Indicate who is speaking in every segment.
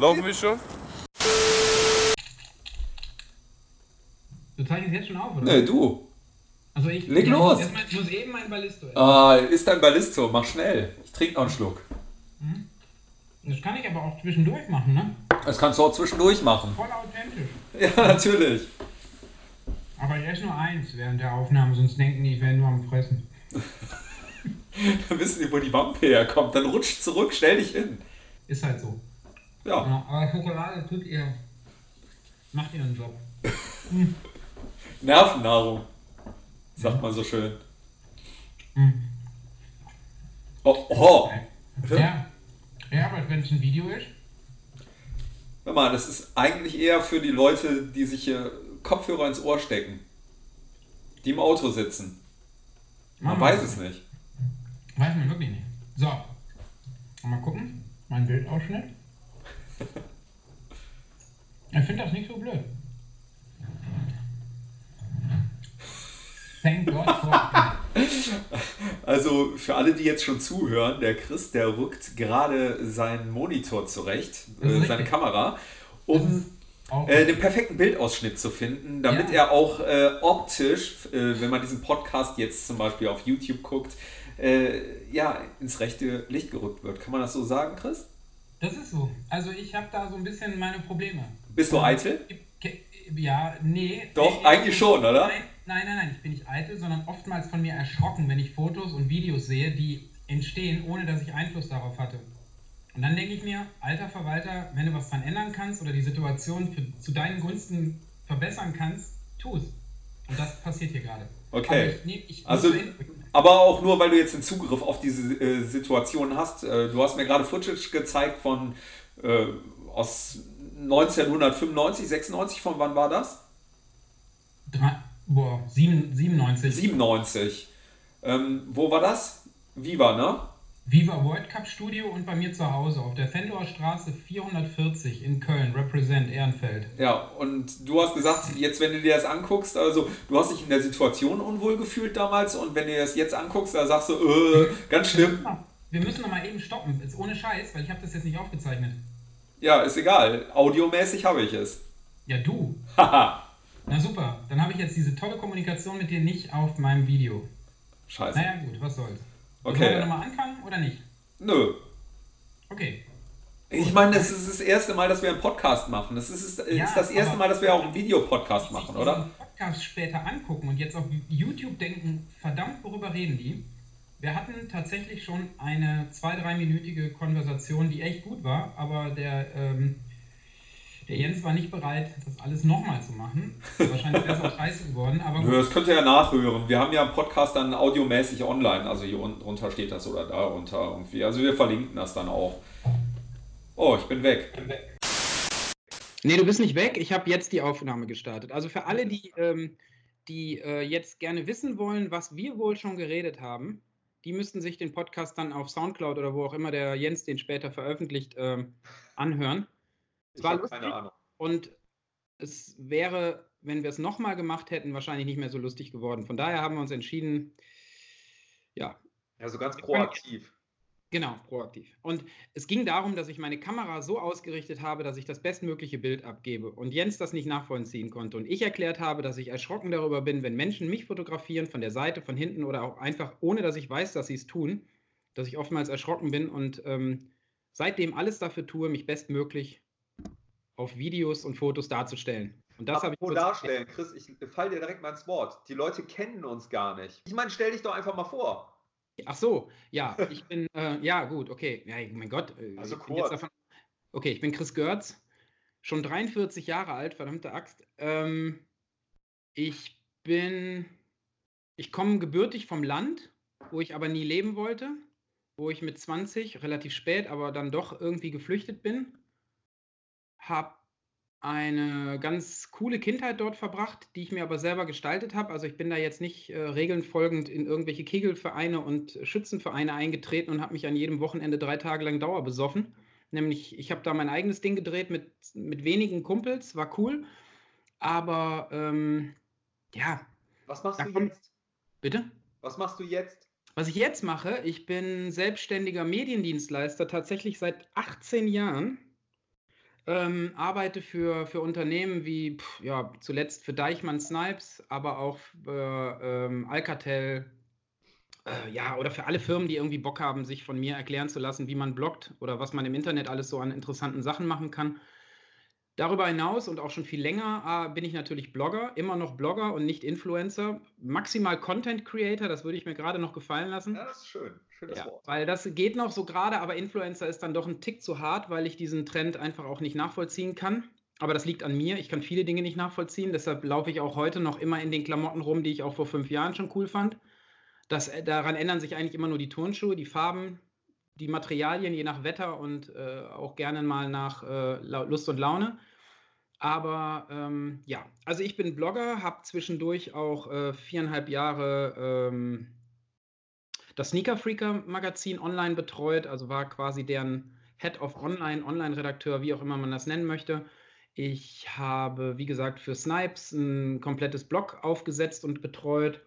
Speaker 1: Laufen wir schon?
Speaker 2: Du zeichnest jetzt schon auf, oder?
Speaker 3: Nee, du.
Speaker 2: Also ich,
Speaker 3: Leg
Speaker 2: ja,
Speaker 3: los.
Speaker 2: Ich muss eben mein Ballisto essen.
Speaker 3: Ah, ist dein Ballisto. Mach schnell. Ich trinke noch einen Schluck.
Speaker 2: Das kann ich aber auch zwischendurch machen, ne?
Speaker 3: Das kannst du auch zwischendurch machen.
Speaker 2: Voll authentisch.
Speaker 3: Ja, natürlich.
Speaker 2: Aber ich esse nur eins während der Aufnahme, sonst denken die, ich wäre nur am Fressen.
Speaker 3: Dann wissen die, wo die Wampe herkommt. Dann rutscht zurück, stell dich hin.
Speaker 2: Ist halt so.
Speaker 3: Ja.
Speaker 2: Ja, aber Schokolade tut ihr. Macht ihren Job.
Speaker 3: Nervennahrung. Sagt man so schön.
Speaker 2: Hm.
Speaker 3: Oh, oh.
Speaker 2: Ja. Ja, aber wenn es ein Video ist,
Speaker 3: Hör mal, das ist eigentlich eher für die Leute, die sich hier Kopfhörer ins Ohr stecken. Die im Auto sitzen. Man
Speaker 2: Mama.
Speaker 3: weiß es nicht.
Speaker 2: weiß man wirklich nicht. So. Mal gucken. Mein Bildausschnitt. Ich finde das nicht so blöd. Thank God for.
Speaker 3: Also für alle, die jetzt schon zuhören, der Chris, der rückt gerade seinen Monitor zurecht, äh, seine
Speaker 2: richtig.
Speaker 3: Kamera, um äh, den perfekten Bildausschnitt zu finden, damit
Speaker 2: Ja.
Speaker 3: er auch äh, optisch, äh, wenn man diesen Podcast jetzt zum Beispiel auf YouTube guckt, äh, ja, ins rechte Licht gerückt wird. Kann man das so sagen, Chris?
Speaker 2: Das ist so. Also ich habe da so ein bisschen meine Probleme.
Speaker 3: Bist du eitel?
Speaker 2: Ja, nee.
Speaker 3: Doch,
Speaker 2: Nee,
Speaker 3: eigentlich schon, oder?
Speaker 2: Nein, nein, nein, nein, ich bin nicht eitel, sondern oftmals von mir erschrocken, wenn ich Fotos und Videos sehe, die entstehen, ohne dass ich Einfluss darauf hatte. Und dann denke ich mir, alter Verwalter, wenn du was dran ändern kannst oder die Situation für, zu deinen Gunsten verbessern kannst, tu es. Und das passiert hier gerade.
Speaker 3: Okay.
Speaker 2: Ich, ich
Speaker 3: Also, aber auch nur, weil du jetzt den Zugriff auf diese äh, Situation hast. Äh, du hast mir gerade Footage gezeigt von äh, aus 1995, 96. Von wann war das?
Speaker 2: drei, boah, sieben- 97.
Speaker 3: 97. Ähm, wo war das? Viva, ne?
Speaker 2: Viva World Cup Studio und bei mir zu Hause auf der Fendor Straße 440 in Köln, Represent Ehrenfeld.
Speaker 3: Ja, und du hast gesagt, jetzt wenn du dir das anguckst, also du hast dich in der Situation unwohl gefühlt damals und wenn du dir das jetzt anguckst, da sagst du, äh, ganz schlimm.
Speaker 2: Wir müssen noch mal eben stoppen, jetzt ohne Scheiß, weil ich habe das jetzt nicht aufgezeichnet.
Speaker 3: Ja, ist egal. Audiomäßig habe ich es.
Speaker 2: Ja, du.
Speaker 3: Haha.
Speaker 2: Na super, dann habe ich jetzt diese tolle Kommunikation mit dir nicht auf meinem Video.
Speaker 3: Scheiße.
Speaker 2: Naja gut, was soll's.
Speaker 3: Okay.
Speaker 2: Wollen wir nochmal anfangen oder nicht?
Speaker 3: Nö.
Speaker 2: Okay.
Speaker 3: Ich meine, das ist das erste Mal, dass wir einen Podcast machen. Das ist, ist
Speaker 2: Ja,
Speaker 3: das erste Mal, dass wir auch einen Videopodcast machen, oder?
Speaker 2: diesen Podcast später angucken und jetzt auf YouTube denken, verdammt, worüber reden die? Wir hatten tatsächlich schon eine zwei-, dreiminütige Konversation, die echt gut war, aber der, ähm, der Jens war nicht bereit, das alles nochmal zu machen. Wahrscheinlich wäre es auch scheiße geworden, aber
Speaker 3: Nö, das könnt ihr ja nachhören. Wir haben ja einen Podcast dann audiomäßig online. Also hier unten drunter steht das oder da runter irgendwie. Also wir verlinken das dann auch. Oh, ich bin weg.
Speaker 2: Nee, du bist nicht weg. Ich habe jetzt die Aufnahme gestartet. Also für alle, die, ähm, die äh, jetzt gerne wissen wollen, was wir wohl schon geredet haben, die müssten sich den Podcast dann auf Soundcloud oder wo auch immer der Jens den später veröffentlicht ähm, anhören. Es
Speaker 3: Ich
Speaker 2: war lustig
Speaker 3: keine Ahnung.
Speaker 2: und es wäre, wenn wir es nochmal gemacht hätten, wahrscheinlich nicht mehr so lustig geworden. Von daher haben wir uns entschieden, ja,
Speaker 3: Ja, so ganz
Speaker 2: proaktiv. Genau, proaktiv. Und es ging darum, dass ich meine Kamera so ausgerichtet habe, dass ich das bestmögliche Bild abgebe und Jens das nicht nachvollziehen konnte. Und ich erklärt habe, dass ich erschrocken darüber bin, wenn Menschen mich fotografieren, von der Seite, von hinten oder auch einfach, ohne dass ich weiß, dass sie es tun, dass ich oftmals erschrocken bin und ähm, seitdem alles dafür tue, mich bestmöglich auf Videos und Fotos darzustellen. Und das habe ich
Speaker 3: darstellen, Chris, ich fall dir direkt mal ins Wort. Die Leute kennen uns gar nicht. Ich meine, stell dich doch einfach mal vor.
Speaker 2: Ach so, ja, ich bin, äh, ja, gut, okay. Ja, mein Gott. äh,
Speaker 3: Also
Speaker 2: ich bin jetzt
Speaker 3: kurz.
Speaker 2: davon, okay, ich bin Chris Görz, schon 43 Jahre alt, verdammte Axt. Ähm, ich bin, ich komme gebürtig vom Land, wo ich aber nie leben wollte, wo ich mit 20, relativ spät, aber dann doch irgendwie geflüchtet bin. Hab eine ganz coole Kindheit dort verbracht, die ich mir aber selber gestaltet habe. Also ich bin da jetzt nicht äh, regeln folgend in irgendwelche Kegelvereine und Schützenvereine eingetreten und habe mich an jedem Wochenende drei Tage lang Dauer besoffen. Nämlich, ich habe da mein eigenes Ding gedreht mit, mit wenigen Kumpels, war cool. Aber ähm, ja,
Speaker 3: Was machst du jetzt?
Speaker 2: bitte?
Speaker 3: Was machst du jetzt?
Speaker 2: Was ich jetzt mache, ich bin selbstständiger Mediendienstleister tatsächlich seit 18 Jahren Ähm, arbeite für, für Unternehmen wie, pff, ja, zuletzt für Deichmann Snipes, aber auch für ähm, Alcatel, äh, ja, oder für alle Firmen, die irgendwie Bock haben, sich von mir erklären zu lassen, wie man bloggt oder was man im Internet alles so an interessanten Sachen machen kann. Darüber hinaus und auch schon viel länger äh, bin ich natürlich Blogger, immer noch Blogger und nicht Influencer. Maximal Content Creator, das würde ich mir gerade noch gefallen lassen.
Speaker 3: Ja, das ist schön. Schönes
Speaker 2: ja,
Speaker 3: Wort.
Speaker 2: Weil das geht noch so gerade, aber Influencer ist dann doch ein Tick zu hart, weil ich diesen Trend einfach auch nicht nachvollziehen kann. Aber das liegt an mir. Ich kann viele Dinge nicht nachvollziehen. Deshalb laufe ich auch heute noch immer in den Klamotten rum, die ich auch vor fünf Jahren schon cool fand. Das, äh, daran ändern sich eigentlich immer nur die Turnschuhe, die Farben, die Materialien, je nach Wetter und äh, auch gerne mal nach äh, Lust und Laune. Aber ähm, ja, also ich bin Blogger, habe zwischendurch auch äh, viereinhalb Jahre ähm, das Sneaker Freaker Magazin online betreut, also war quasi deren Head of Online, Online-Redakteur, wie auch immer man das nennen möchte. Ich habe, wie gesagt, für Snipes ein komplettes Blog aufgesetzt und betreut.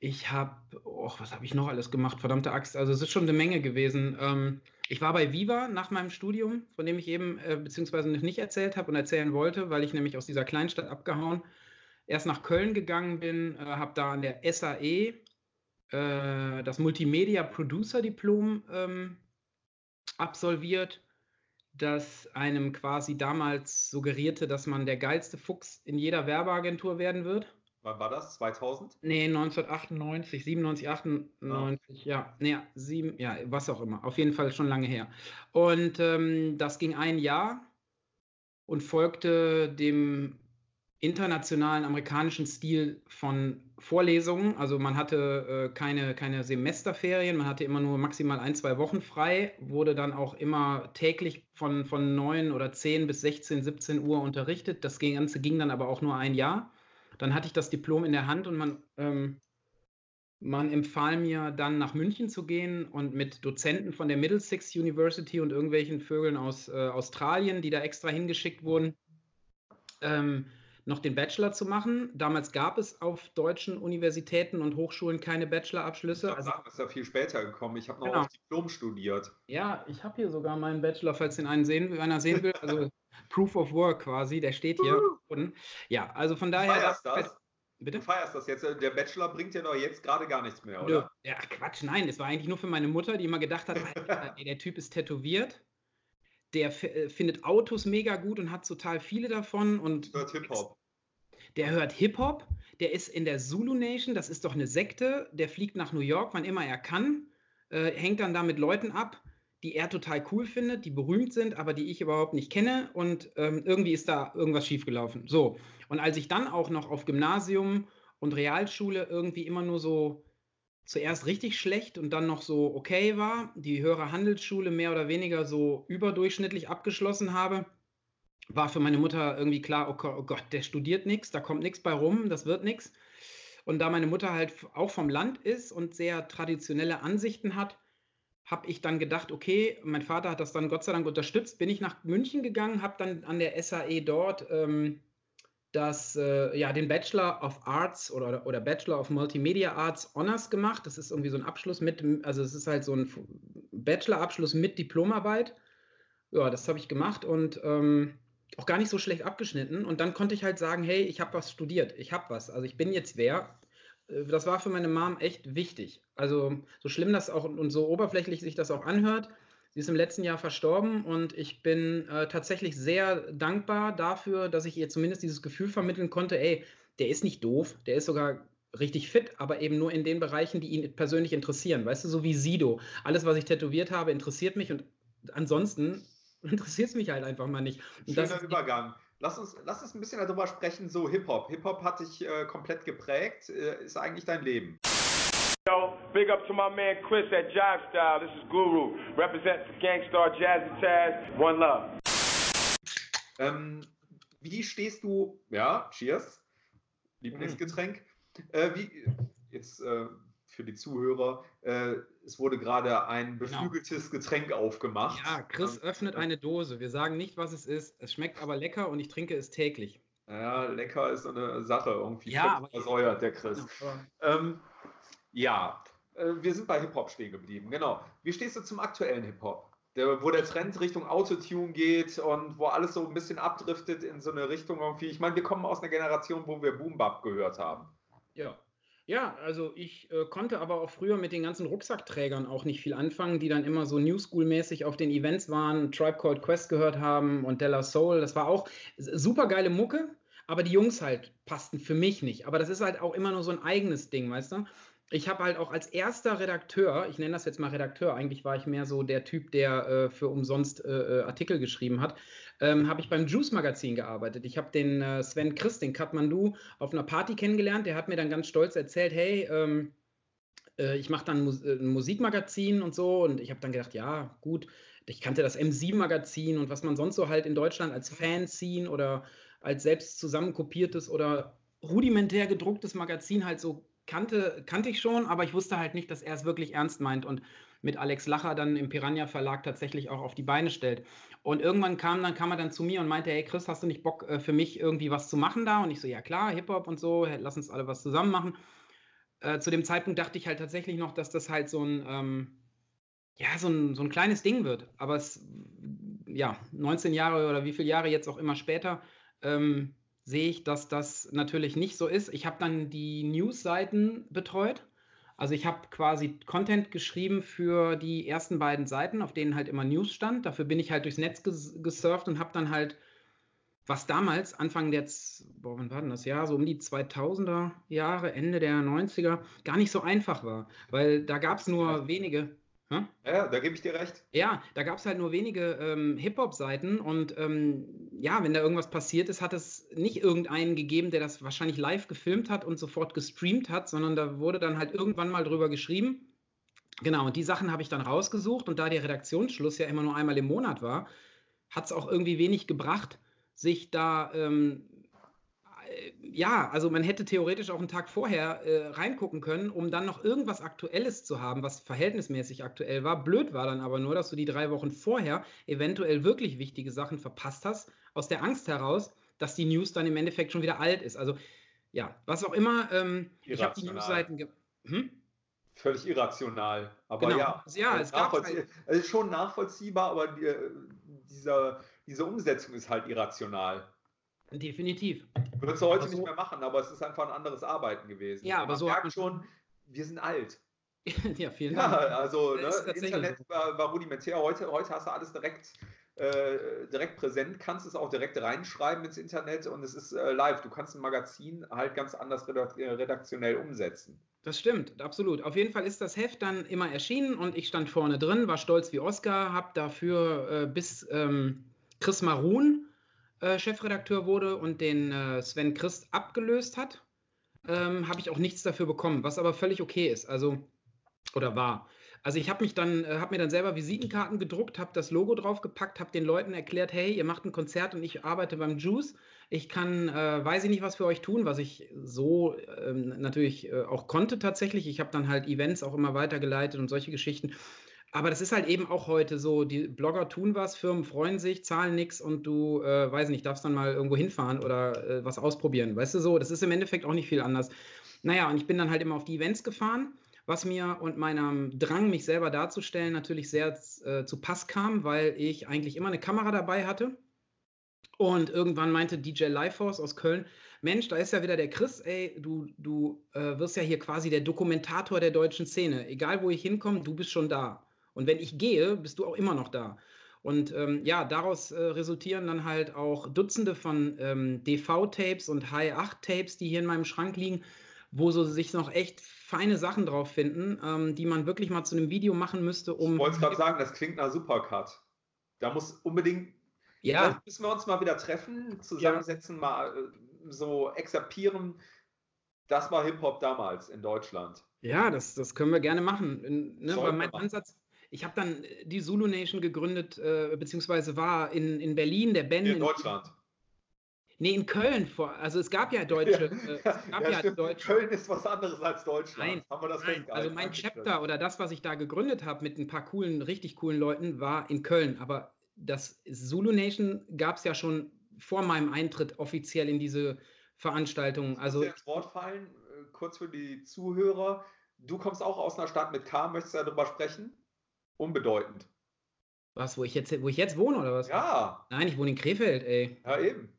Speaker 2: Ich habe, oh, was habe ich noch alles gemacht? Verdammte Axt. Also es ist schon eine Menge gewesen. Ähm, ich war bei Viva nach meinem Studium, von dem ich eben äh, beziehungsweise noch nicht erzählt habe und erzählen wollte, weil ich nämlich aus dieser Kleinstadt abgehauen, erst nach Köln gegangen bin, äh, habe da an der SAE äh, das Multimedia Producer Diplom ähm, absolviert, das einem quasi damals suggerierte, dass man der geilste Fuchs in jeder Werbeagentur werden wird.
Speaker 3: Wann war das? 2000?
Speaker 2: Nee, 1998, 97, 98, ja. ja. Nee, sieben, ja, was auch immer. Auf jeden Fall schon lange her. Und ähm, das ging ein Jahr und folgte dem internationalen amerikanischen Stil von Vorlesungen. Also man hatte äh, keine, keine Semesterferien, man hatte immer nur maximal ein, zwei Wochen frei, wurde dann auch immer täglich von, von 9 oder 10 bis 16, 17 Uhr unterrichtet. Das Ganze ging dann aber auch nur ein Jahr. Dann hatte ich das Diplom in der Hand und man, ähm, man empfahl mir dann nach München zu gehen und mit Dozenten von der Middlesex University und irgendwelchen Vögeln aus äh, Australien, die da extra hingeschickt wurden, ähm, noch den Bachelor zu machen. Damals gab es auf deutschen Universitäten und Hochschulen keine Bachelorabschlüsse.
Speaker 3: Ich also, sagen, das ist ja viel später gekommen. Ich habe noch genau. auf Diplom studiert.
Speaker 2: Ja, ich habe hier sogar meinen Bachelor, falls den einen sehen, einer sehen will. Also Proof of Work quasi, der steht hier unten. Ja, also von daher.
Speaker 3: Du feierst das? Bitte? Du feierst das jetzt. Der Bachelor bringt ja doch jetzt gerade gar nichts mehr, oder?
Speaker 2: Ja, Quatsch, nein. Das war eigentlich nur für meine Mutter, die immer gedacht hat, ey, der Typ ist tätowiert. Der äh, findet Autos mega gut und hat total viele davon. Und
Speaker 3: hört Hip-Hop.
Speaker 2: Der hört Hip-Hop. Der ist in der Zulu Nation. Das ist doch eine Sekte. Der fliegt nach New York, wann immer er kann. Äh, hängt dann da mit Leuten ab die er total cool findet, die berühmt sind, aber die ich überhaupt nicht kenne und ähm, irgendwie ist da irgendwas schiefgelaufen. So, und als ich dann auch noch auf Gymnasium und Realschule irgendwie immer nur so zuerst richtig schlecht und dann noch so okay war, die höhere Handelsschule mehr oder weniger so überdurchschnittlich abgeschlossen habe, war für meine Mutter irgendwie klar, oh, oh Gott, der studiert nichts, da kommt nichts bei rum, das wird nichts. Und da meine Mutter halt auch vom Land ist und sehr traditionelle Ansichten hat, habe ich dann gedacht, okay, mein Vater hat das dann Gott sei Dank unterstützt, bin ich nach München gegangen, habe dann an der SAE dort ähm, das, äh, ja, den Bachelor of Arts oder, oder Bachelor of Multimedia Arts Honors gemacht. Das ist irgendwie so ein Abschluss mit, also es ist halt so ein Bachelor-Abschluss mit Diplomarbeit. Ja, das habe ich gemacht und ähm, auch gar nicht so schlecht abgeschnitten. Und dann konnte ich halt sagen, hey, ich habe was studiert, ich habe was. Also ich bin jetzt wer, äh, das war für meine Mom echt wichtig. Also so schlimm das auch und so oberflächlich sich das auch anhört. Sie ist im letzten Jahr verstorben und ich bin äh, tatsächlich sehr dankbar dafür, dass ich ihr zumindest dieses Gefühl vermitteln konnte, ey, der ist nicht doof, der ist sogar richtig fit, aber eben nur in den Bereichen, die ihn persönlich interessieren. Weißt du, so wie Sido. Alles, was ich tätowiert habe, interessiert mich und ansonsten interessiert es mich halt einfach mal nicht.
Speaker 3: Und Schöner Übergang. Lass uns, lass uns ein bisschen darüber sprechen, so Hip-Hop. Hip-Hop hat dich äh, komplett geprägt, äh, ist eigentlich dein Leben. Big up to my man Chris at Jive Style. This is Guru. Represent for Gangstar Jazzy Taz. One love. Ähm, wie stehst du, ja, cheers, Lieblingsgetränk. Äh, wie, jetzt äh, für die Zuhörer, äh, es wurde gerade ein genau. beflügeltes genau. Getränk aufgemacht.
Speaker 2: Ja, Chris ähm, öffnet eine Dose. Wir sagen nicht, was es ist. Es schmeckt aber lecker und ich trinke es täglich.
Speaker 3: Ja, lecker ist so eine Sache. Irgendwie ja, versäuert der Chris. Ähm, ja. Äh, wir sind bei Hip-Hop stehen geblieben. Genau. Wie stehst du zum aktuellen Hip-Hop? wo der Trend Richtung Autotune geht und wo alles so ein bisschen abdriftet in so eine Richtung irgendwie. Ich meine, wir kommen aus einer Generation, wo wir Boom Bap gehört haben.
Speaker 2: Ja. Ja, also ich äh, konnte aber auch früher mit den ganzen Rucksackträgern auch nicht viel anfangen, die dann immer so New School-mäßig auf den Events waren, Tribe Called Quest gehört haben und Della Soul. Das war auch super geile Mucke, aber die Jungs halt passten für mich nicht. Aber das ist halt auch immer nur so ein eigenes Ding, weißt du? Ich habe halt auch als erster Redakteur, ich nenne das jetzt mal Redakteur, eigentlich war ich mehr so der Typ, der äh, für umsonst äh, äh Artikel geschrieben hat, ähm, habe ich beim Juice Magazin gearbeitet. Ich habe den äh, Sven Christ, den Kathmandu, auf einer Party kennengelernt. Der hat mir dann ganz stolz erzählt, hey, ähm, äh, ich mache dann Mus äh, ein Musikmagazin und so. Und ich habe dann gedacht, ja, gut, ich kannte das M7-Magazin und was man sonst so halt in Deutschland als Fanzine oder als selbst zusammenkopiertes oder rudimentär gedrucktes Magazin halt so kannte, kannte ich schon, aber ich wusste halt nicht, dass er es wirklich ernst meint und mit Alex Lacher dann im Piranha Verlag tatsächlich auch auf die Beine stellt. Und irgendwann kam, dann kam er dann zu mir und meinte, hey Chris, hast du nicht Bock äh, für mich irgendwie was zu machen da? Und ich so, ja klar, Hip-Hop und so, lass uns alle was zusammen machen. Äh, zu dem Zeitpunkt dachte ich halt tatsächlich noch, dass das halt so ein, ähm, ja, so ein, so ein kleines Ding wird. Aber es, ja, 19 Jahre oder wie viele Jahre jetzt auch immer später, ähm, sehe ich, dass das natürlich nicht so ist. Ich habe dann die News-Seiten betreut. Also ich habe quasi Content geschrieben für die ersten beiden Seiten, auf denen halt immer News stand. Dafür bin ich halt durchs Netz ges gesurft und habe dann halt, was damals, Anfang der, boah, wann war denn das Jahr, so um die 2000er Jahre, Ende der 90er, gar nicht so einfach war. Weil da gab es nur wenige,
Speaker 3: hm? Ja, da gebe ich dir recht.
Speaker 2: Ja, da gab es halt nur wenige ähm, Hip-Hop-Seiten und ähm, ja, wenn da irgendwas passiert ist, hat es nicht irgendeinen gegeben, der das wahrscheinlich live gefilmt hat und sofort gestreamt hat, sondern da wurde dann halt irgendwann mal drüber geschrieben. Genau, und die Sachen habe ich dann rausgesucht und da der Redaktionsschluss ja immer nur einmal im Monat war, hat es auch irgendwie wenig gebracht, sich da ähm, ja, also man hätte theoretisch auch einen Tag vorher äh, reingucken können, um dann noch irgendwas Aktuelles zu haben, was verhältnismäßig aktuell war. Blöd war dann aber nur, dass du die drei Wochen vorher eventuell wirklich wichtige Sachen verpasst hast, aus der Angst heraus, dass die News dann im Endeffekt schon wieder alt ist. Also ja, was auch immer. Ähm, ich habe die Newsseiten. Hm?
Speaker 3: Völlig irrational. Aber
Speaker 2: genau.
Speaker 3: ja,
Speaker 2: ja es gab halt
Speaker 3: es ist schon nachvollziehbar, aber die, äh, dieser, diese Umsetzung ist halt irrational.
Speaker 2: Definitiv.
Speaker 3: Würdest du heute so, nicht mehr machen, aber es ist einfach ein anderes Arbeiten gewesen.
Speaker 2: Ja, aber
Speaker 3: man
Speaker 2: so
Speaker 3: merkt schon, wir sind alt.
Speaker 2: ja, vielen
Speaker 3: Dank. Ja, also ne, Internet war, war, rudimentär. Heute, heute hast du alles direkt, äh, direkt präsent, kannst es auch direkt reinschreiben ins Internet und es ist äh, live. Du kannst ein Magazin halt ganz anders redaktionell umsetzen.
Speaker 2: Das stimmt, absolut. Auf jeden Fall ist das Heft dann immer erschienen und ich stand vorne drin, war stolz wie Oscar, habe dafür äh, bis ähm, Chris Marun äh, Chefredakteur wurde und den äh, Sven Christ abgelöst hat, ähm, habe ich auch nichts dafür bekommen, was aber völlig okay ist. Also, oder war. Also ich habe mich dann, äh, habe mir dann selber Visitenkarten gedruckt, habe das Logo draufgepackt, habe den Leuten erklärt, hey, ihr macht ein Konzert und ich arbeite beim Juice. Ich kann, äh, weiß ich nicht, was für euch tun, was ich so ähm, natürlich äh, auch konnte tatsächlich. Ich habe dann halt Events auch immer weitergeleitet und solche Geschichten. Aber das ist halt eben auch heute so, die Blogger tun was, Firmen freuen sich, zahlen nichts und du, äh, weiß nicht, darfst dann mal irgendwo hinfahren oder äh, was ausprobieren. Weißt du so, das ist im Endeffekt auch nicht viel anders. Naja, und ich bin dann halt immer auf die Events gefahren, was mir und meinem Drang, mich selber darzustellen, natürlich sehr äh, zu Pass kam, weil ich eigentlich immer eine Kamera dabei hatte. Und irgendwann meinte DJ Lifeforce aus Köln, Mensch, da ist ja wieder der Chris, ey, du, du äh, wirst ja hier quasi der Dokumentator der deutschen Szene. Egal wo ich hinkomme, du bist schon da. Und wenn ich gehe, bist du auch immer noch da. Und ähm, ja, daraus äh, resultieren dann halt auch Dutzende von ähm, DV-Tapes und Hi-8-Tapes, die hier in meinem Schrank liegen, wo so sich noch echt feine Sachen drauf finden, ähm, die man wirklich mal zu einem Video machen müsste, um.
Speaker 3: Ich wollte gerade sagen, das klingt nach Supercut. Da muss unbedingt.
Speaker 2: Ja.
Speaker 3: müssen wir uns mal wieder treffen, zusammensetzen, ja. mal äh, so exerpieren. Das war Hip-Hop damals in Deutschland.
Speaker 2: Ja, das, das können wir gerne machen. Ne, weil mein Ansatz, ich habe dann äh, die Zulu Nation gegründet, äh, beziehungsweise war in, in Berlin der Ben.
Speaker 3: In, in Deutschland.
Speaker 2: Nee, in Köln vor. Also es gab ja deutsche.
Speaker 3: Äh, es gab ja, ja deutsche. Köln ist was anderes als Deutschland.
Speaker 2: Nein, haben wir das nein. Also mein Chapter oder das, was ich da gegründet habe mit ein paar coolen, richtig coolen Leuten, war in Köln. Aber das Zulu Nation gab es ja schon vor meinem Eintritt offiziell in diese Veranstaltung. Also
Speaker 3: ins Wort fallen, äh, kurz für die Zuhörer. Du kommst auch aus einer Stadt mit K, möchtest du darüber sprechen? Unbedeutend.
Speaker 2: Was, wo ich jetzt, wo ich jetzt wohne oder was?
Speaker 3: Ja.
Speaker 2: Nein, ich wohne in Krefeld, ey.
Speaker 3: Ja, eben.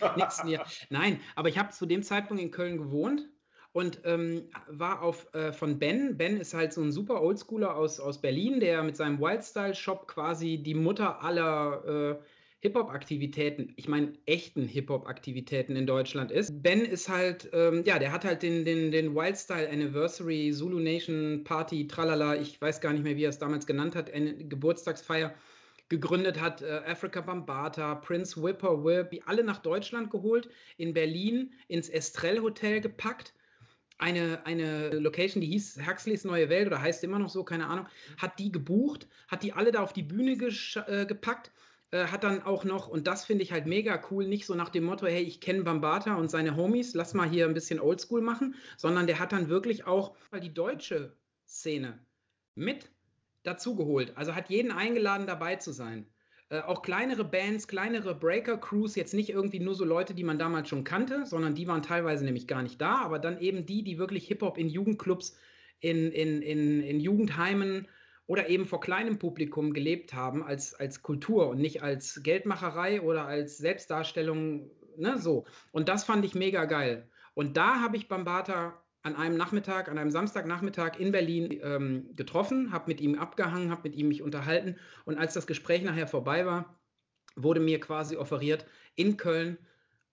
Speaker 2: Ja, nichts mehr. Nein, aber ich habe zu dem Zeitpunkt in Köln gewohnt und ähm, war auf äh, von Ben. Ben ist halt so ein super Oldschooler aus, aus Berlin, der mit seinem Wildstyle-Shop quasi die Mutter aller äh, Hip-Hop-Aktivitäten, ich meine echten Hip-Hop-Aktivitäten in Deutschland ist. Ben ist halt, ähm, ja, der hat halt den, den, den Wildstyle Anniversary, Zulu Nation Party, tralala, ich weiß gar nicht mehr, wie er es damals genannt hat, eine Geburtstagsfeier gegründet hat, äh, Africa Bambata, Prince Whipper Whip, die alle nach Deutschland geholt, in Berlin ins Estrell Hotel gepackt. Eine, eine Location, die hieß Huxleys Neue Welt oder heißt immer noch so, keine Ahnung, hat die gebucht, hat die alle da auf die Bühne äh, gepackt äh, hat dann auch noch, und das finde ich halt mega cool, nicht so nach dem Motto, hey, ich kenne Bambata und seine Homies, lass mal hier ein bisschen Oldschool machen, sondern der hat dann wirklich auch die deutsche Szene mit dazugeholt. Also hat jeden eingeladen, dabei zu sein. Äh, auch kleinere Bands, kleinere Breaker-Crews, jetzt nicht irgendwie nur so Leute, die man damals schon kannte, sondern die waren teilweise nämlich gar nicht da, aber dann eben die, die wirklich Hip-Hop in Jugendclubs, in, in, in, in Jugendheimen oder eben vor kleinem Publikum gelebt haben als, als Kultur und nicht als Geldmacherei oder als Selbstdarstellung, ne, so. Und das fand ich mega geil. Und da habe ich Bambata an einem Nachmittag, an einem Samstagnachmittag in Berlin ähm, getroffen, habe mit ihm abgehangen, habe mit ihm mich unterhalten und als das Gespräch nachher vorbei war, wurde mir quasi offeriert, in Köln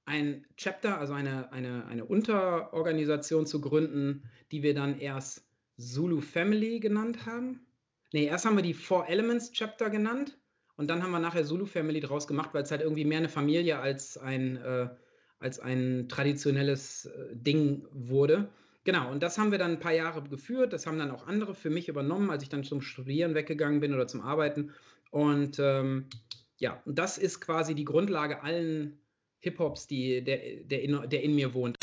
Speaker 2: ein Chapter, also eine, eine, eine Unterorganisation zu gründen, die wir dann erst Zulu Family genannt haben. Nee, erst haben wir die Four Elements Chapter genannt und dann haben wir nachher Zulu Family draus gemacht, weil es halt irgendwie mehr eine Familie als ein, äh, als ein traditionelles äh, Ding wurde. Genau, und das haben wir dann ein paar Jahre geführt. Das haben dann auch andere für mich übernommen, als ich dann zum Studieren weggegangen bin oder zum Arbeiten. Und ähm, ja, und das ist quasi die Grundlage allen Hip-Hops, die, der, der, in, der in mir wohnt.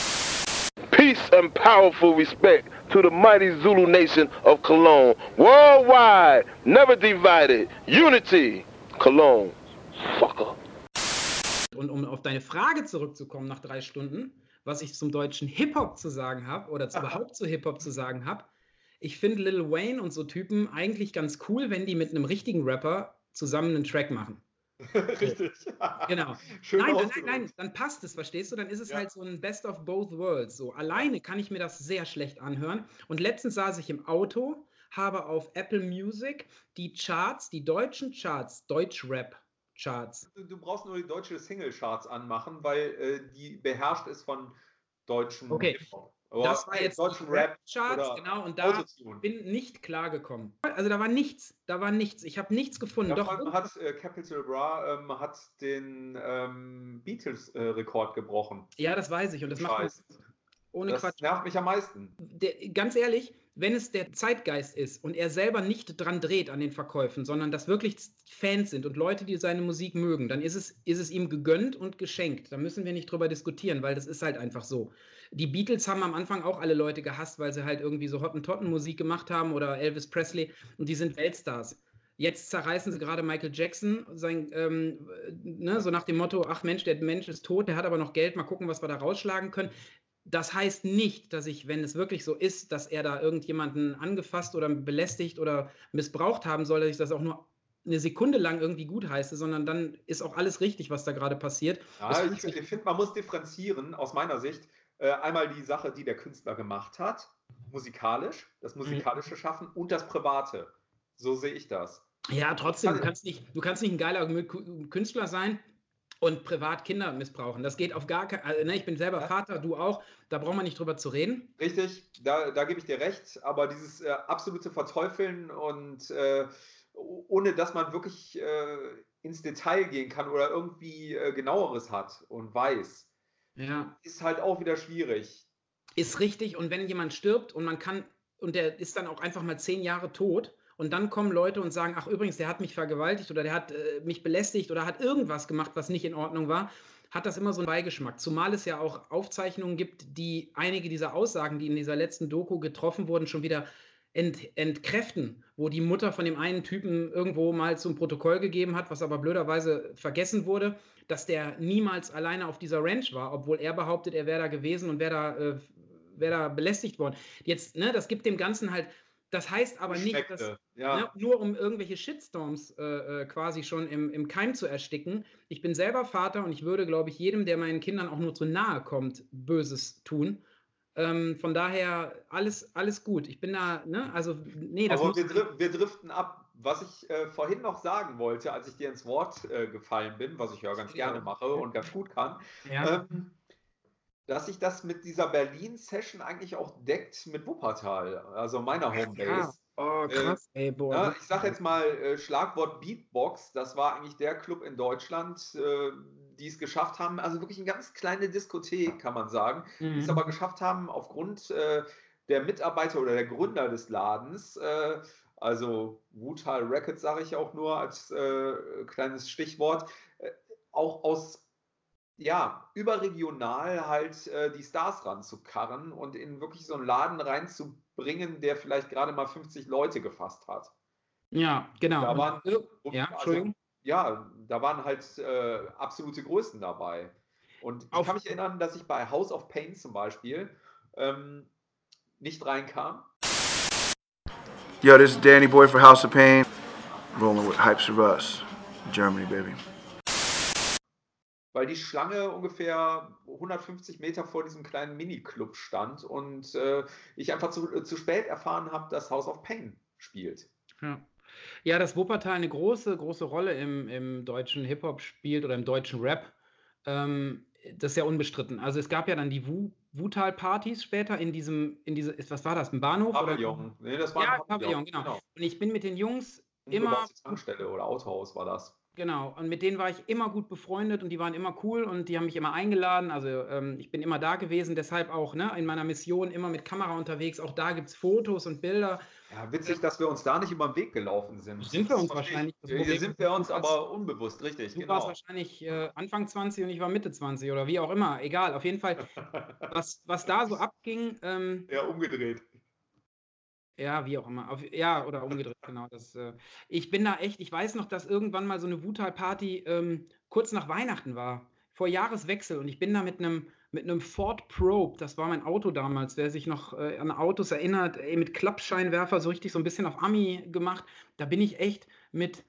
Speaker 1: Peace and powerful respect to the mighty Zulu nation of Cologne. Worldwide, never divided. Unity. Cologne. Fucker.
Speaker 2: Und um auf deine Frage zurückzukommen nach drei Stunden, was ich zum deutschen Hip-Hop zu sagen habe oder zu, überhaupt zu Hip-Hop zu sagen habe. Ich finde Lil Wayne und so Typen eigentlich ganz cool, wenn die mit einem richtigen Rapper zusammen einen Track machen.
Speaker 3: Richtig.
Speaker 2: Genau.
Speaker 3: Schön
Speaker 2: nein, nein, nein, nein, dann passt es, verstehst du? Dann ist es
Speaker 3: Ja.
Speaker 2: halt so ein Best of both worlds. So alleine kann ich mir das sehr schlecht anhören. Und letztens saß ich im Auto, habe auf Apple Music die Charts, die deutschen Charts, Deutschrap-Charts.
Speaker 3: Du, du brauchst nur die deutsche Single-Charts anmachen, weil äh, die beherrscht ist von deutschen
Speaker 2: Okay.
Speaker 3: Hip-Hop. Aber
Speaker 2: Das war jetzt
Speaker 3: deutschen Rap
Speaker 2: Charts, genau, und da
Speaker 3: Autotune.
Speaker 2: bin nicht klargekommen. Also da war nichts, da war nichts. Ich habe nichts gefunden. Doch,
Speaker 3: Davon hat äh, Capital Bra ähm, hat den ähm, Beatles-Rekord gebrochen.
Speaker 2: ja, das weiß ich und das macht
Speaker 3: Scheiß.
Speaker 2: mich ohne
Speaker 3: Das
Speaker 2: Quatsch.
Speaker 3: nervt mich am meisten.
Speaker 2: der, ganz ehrlich, wenn es der Zeitgeist ist und er selber nicht dran dreht an den Verkäufen, sondern das wirklich Fans sind und Leute, die seine Musik mögen, dann ist es, ist es ihm gegönnt und geschenkt. Da müssen wir nicht drüber diskutieren, weil das ist halt einfach so. Die Beatles haben am Anfang auch alle Leute gehasst, weil sie halt irgendwie so Hottentotten-Musik gemacht haben oder Elvis Presley und die sind Weltstars. Jetzt zerreißen sie gerade Michael Jackson, sein, ähm, ne, so nach dem Motto, ach Mensch, der Mensch ist tot, der hat aber noch Geld, mal gucken, was wir da rausschlagen können. Das heißt nicht, dass ich, wenn es wirklich so ist, dass er da irgendjemanden angefasst oder belästigt oder missbraucht haben soll, dass ich das auch nur eine Sekunde lang irgendwie gut heiße, sondern dann ist auch alles richtig, was da gerade passiert.
Speaker 3: Ja, ich, ich finde, man muss differenzieren, aus meiner Sicht. Äh, einmal die Sache, die der Künstler gemacht hat, musikalisch, das
Speaker 2: Mhm.
Speaker 3: musikalische Schaffen und das Private. So sehe ich das.
Speaker 2: Ja, trotzdem, du
Speaker 3: Kann-
Speaker 2: kannst nicht, du kannst nicht ein geiler Künstler sein und privat Kinder missbrauchen. Das geht auf gar keinen also, ne, Ich bin selber
Speaker 3: Ja.
Speaker 2: Vater, du auch. Da braucht man nicht drüber zu reden.
Speaker 3: Richtig, da, da gebe ich dir recht, aber dieses äh, absolute Verteufeln und äh, ohne dass man wirklich äh, ins Detail gehen kann oder irgendwie äh, genaueres hat und weiß,
Speaker 2: Ja.
Speaker 3: ist halt auch wieder schwierig.
Speaker 2: Ist richtig. Und wenn jemand stirbt und man kann, und der ist dann auch einfach mal zehn Jahre tot, und dann kommen Leute und sagen, ach übrigens, der hat mich vergewaltigt oder der hat äh, mich belästigt oder hat irgendwas gemacht, was nicht in Ordnung war, hat das immer so einen Beigeschmack. Zumal es ja auch Aufzeichnungen gibt, die einige dieser Aussagen, die in dieser letzten Doku getroffen wurden, schon wieder ent, entkräften, wo die Mutter von dem einen Typen irgendwo mal zum Protokoll gegeben hat, was aber blöderweise vergessen wurde, dass der niemals alleine auf dieser Ranch war, obwohl er behauptet, er wäre da gewesen und wäre da, äh, wäre da belästigt worden. Jetzt, ne, das gibt dem Ganzen halt Das heißt aber nicht, dass, ja. ne, nur um irgendwelche Shitstorms äh, äh, quasi schon im, im Keim zu ersticken. Ich bin selber Vater und ich würde, glaube ich, jedem, der meinen Kindern auch nur zu nahe kommt, Böses tun. Ähm, von daher alles, alles gut. Ich bin da, ne, also, nee, das
Speaker 3: Aber wir, dr wir driften ab. Was ich äh, vorhin noch sagen wollte, als ich dir ins Wort äh, gefallen bin, was ich ja ganz gerne mache und ganz gut kann, ja. ähm, dass sich das mit dieser Berlin-Session eigentlich auch deckt mit Wuppertal, also meiner Homebase. Ja.
Speaker 2: Oh, krass,
Speaker 3: äh, ey, boah. Ja, ich sag jetzt mal äh, Schlagwort Beatbox, das war eigentlich der Club in Deutschland, äh, die es geschafft haben, also wirklich eine ganz kleine Diskothek, kann man sagen, mhm. die es aber geschafft haben, aufgrund äh, der Mitarbeiter oder der Gründer des Ladens, äh, also Wutal Records sage ich auch nur als äh, kleines Stichwort, auch aus ja, überregional halt äh, die Stars ranzukarren und in wirklich so einen Laden reinzubringen, der vielleicht gerade mal 50 Leute gefasst hat.
Speaker 2: Ja, genau.
Speaker 3: Da waren, ja, also, ja, da waren halt äh, absolute Größen dabei. Und ich Auf kann mich erinnern, dass ich bei House of Pain zum Beispiel ähm, nicht reinkam.
Speaker 4: Yo, this is Danny Boy for House of Pain. Rolling with Hypes of Us. Germany, baby
Speaker 3: weil die Schlange ungefähr 150 Meter vor diesem kleinen Mini-Club stand und äh, ich einfach zu, äh, zu spät erfahren habe, dass House of Pain spielt.
Speaker 2: Ja. Ja, dass Wuppertal eine große, große Rolle im, im deutschen Hip-Hop spielt oder im deutschen Rap, ähm, das ist ja unbestritten. Also es gab ja dann die Wu Wutal-Partys später in diesem, in diese, was war das, ein Bahnhof?
Speaker 3: Pavillon.
Speaker 2: Oder? Nee, das war ja, ein Pavillon, genau. genau. Und ich bin mit den Jungs immer.
Speaker 3: Tankstelle oder Autohaus war das.
Speaker 2: Genau, und mit denen war ich immer gut befreundet und die waren immer cool und die haben mich immer eingeladen. Also ähm, ich bin immer da gewesen, deshalb auch ne, in meiner Mission immer mit Kamera unterwegs. Auch da gibt es Fotos und Bilder.
Speaker 3: Ja, witzig, dass wir uns da nicht über den Weg gelaufen sind.
Speaker 2: Sind wir uns wahrscheinlich.
Speaker 3: Hier sind wir uns aber unbewusst, richtig.
Speaker 2: Du genau. warst wahrscheinlich äh, Anfang 20 und ich war Mitte 20 oder wie auch immer. Egal, auf jeden Fall, was, was da so abging. Ähm,
Speaker 3: ja, umgedreht.
Speaker 2: Ja, wie auch immer. Auf, ja, oder umgedreht, genau. Das, äh, ich bin da echt, ich weiß noch, dass irgendwann mal so eine Wutal-Party ähm, kurz nach Weihnachten war, vor Jahreswechsel. Und ich bin da mit einem mit einem Ford Probe, das war mein Auto damals, wer sich noch äh, an Autos erinnert, ey, mit Klappscheinwerfer so richtig so ein bisschen auf Ami gemacht. Da bin ich echt mit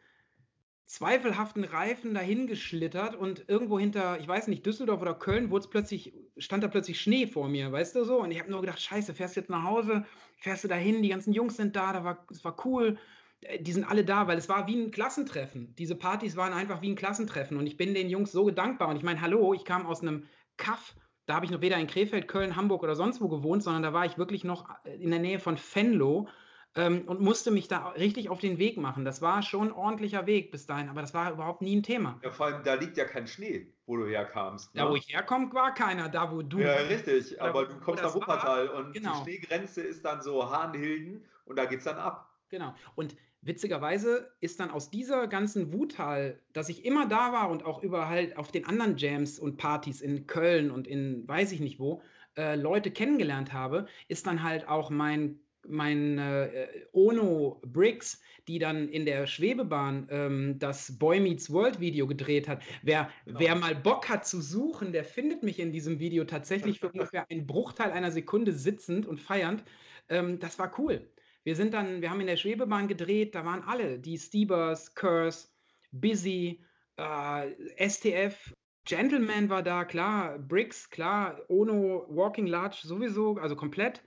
Speaker 2: zweifelhaften Reifen dahin geschlittert und irgendwo hinter, ich weiß nicht, Düsseldorf oder Köln, wurde plötzlich, stand da plötzlich Schnee vor mir, weißt du so? Und ich habe nur gedacht, scheiße, fährst du jetzt nach Hause, fährst du dahin, die ganzen Jungs sind da, da war, es war cool. Äh, die sind alle da, weil es war wie ein Klassentreffen. Diese Partys waren einfach wie ein Klassentreffen und ich bin den Jungs so dankbar. Und ich meine, hallo, ich kam aus einem Kaff, da habe ich noch weder in Krefeld, Köln, Hamburg oder sonst wo gewohnt, sondern da war ich wirklich noch in der Nähe von Venlo ähm, und musste mich da richtig auf den Weg machen. Das war schon ein ordentlicher Weg bis dahin, aber das war überhaupt nie ein Thema.
Speaker 3: Ja, vor allem, da liegt ja kein Schnee, wo du herkamst.
Speaker 2: Ne? Da, wo ich herkomme, war keiner. Da, wo du.
Speaker 3: Ja, richtig, aber du kommst nach Wuppertal und genau. die Schneegrenze ist dann so Hahnhilden und da geht es dann ab.
Speaker 2: Genau. Und witzigerweise ist dann aus dieser ganzen Wuthal, dass ich immer da war und auch über halt auf den anderen Jams und Partys in Köln und in weiß ich nicht wo, äh, Leute kennengelernt habe, ist dann halt auch mein mein äh, Ono Briggs, die dann in der Schwebebahn ähm, das Boy Meets World Video gedreht hat. Wer, genau. wer mal Bock hat zu suchen, der findet mich in diesem Video tatsächlich für ungefähr einen Bruchteil einer Sekunde sitzend und feiernd. Ähm, das war cool. Wir sind dann, wir haben in der Schwebebahn gedreht, da waren alle, die Steebers, Curse, Busy, äh, STF, Gentleman war da, klar, Briggs, klar, Ono, Walking Large sowieso, also komplett.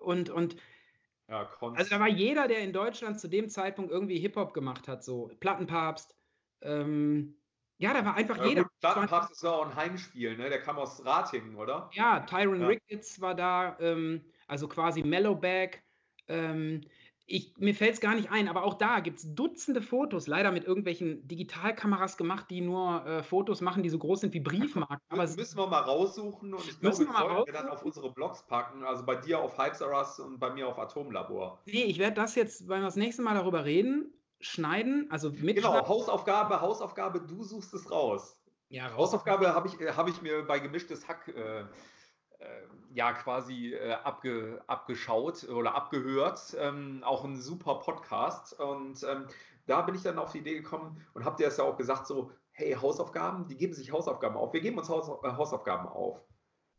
Speaker 2: Und, und ja, also da war jeder, der in Deutschland zu dem Zeitpunkt irgendwie Hip-Hop gemacht hat, so Plattenpapst. Ähm, ja, da war einfach ja, jeder. Gut,
Speaker 3: Plattenpapst ist ja auch ein Heimspiel, ne? Der kam aus Ratingen, oder?
Speaker 2: Ja, Tyron ja. Ricketts war da, ähm, also quasi Mellowbag. Ähm, ich, mir fällt es gar nicht ein, aber auch da gibt es Dutzende Fotos, leider mit irgendwelchen Digitalkameras gemacht, die nur äh, Fotos machen, die so groß sind wie Briefmarken.
Speaker 3: Aber müssen wir mal raussuchen und ich glaube, wir wollen wir dann auf unsere Blogs packen. Also bei dir auf Hypes und bei mir auf Atomlabor.
Speaker 2: Nee, ich werde das jetzt, wenn wir das nächste Mal darüber reden, schneiden, also mit.
Speaker 3: Genau, Hausaufgabe, Hausaufgabe, du suchst es raus. Ja. Hausaufgabe habe ich, äh, hab ich mir bei gemischtes Hack äh, ja quasi äh, abge, abgeschaut oder abgehört. Ähm, auch ein super Podcast. Und ähm, da bin ich dann auf die Idee gekommen und habt ihr es ja auch gesagt, so, hey, Hausaufgaben, die geben sich Hausaufgaben auf. Wir geben uns Haus, äh, Hausaufgaben auf.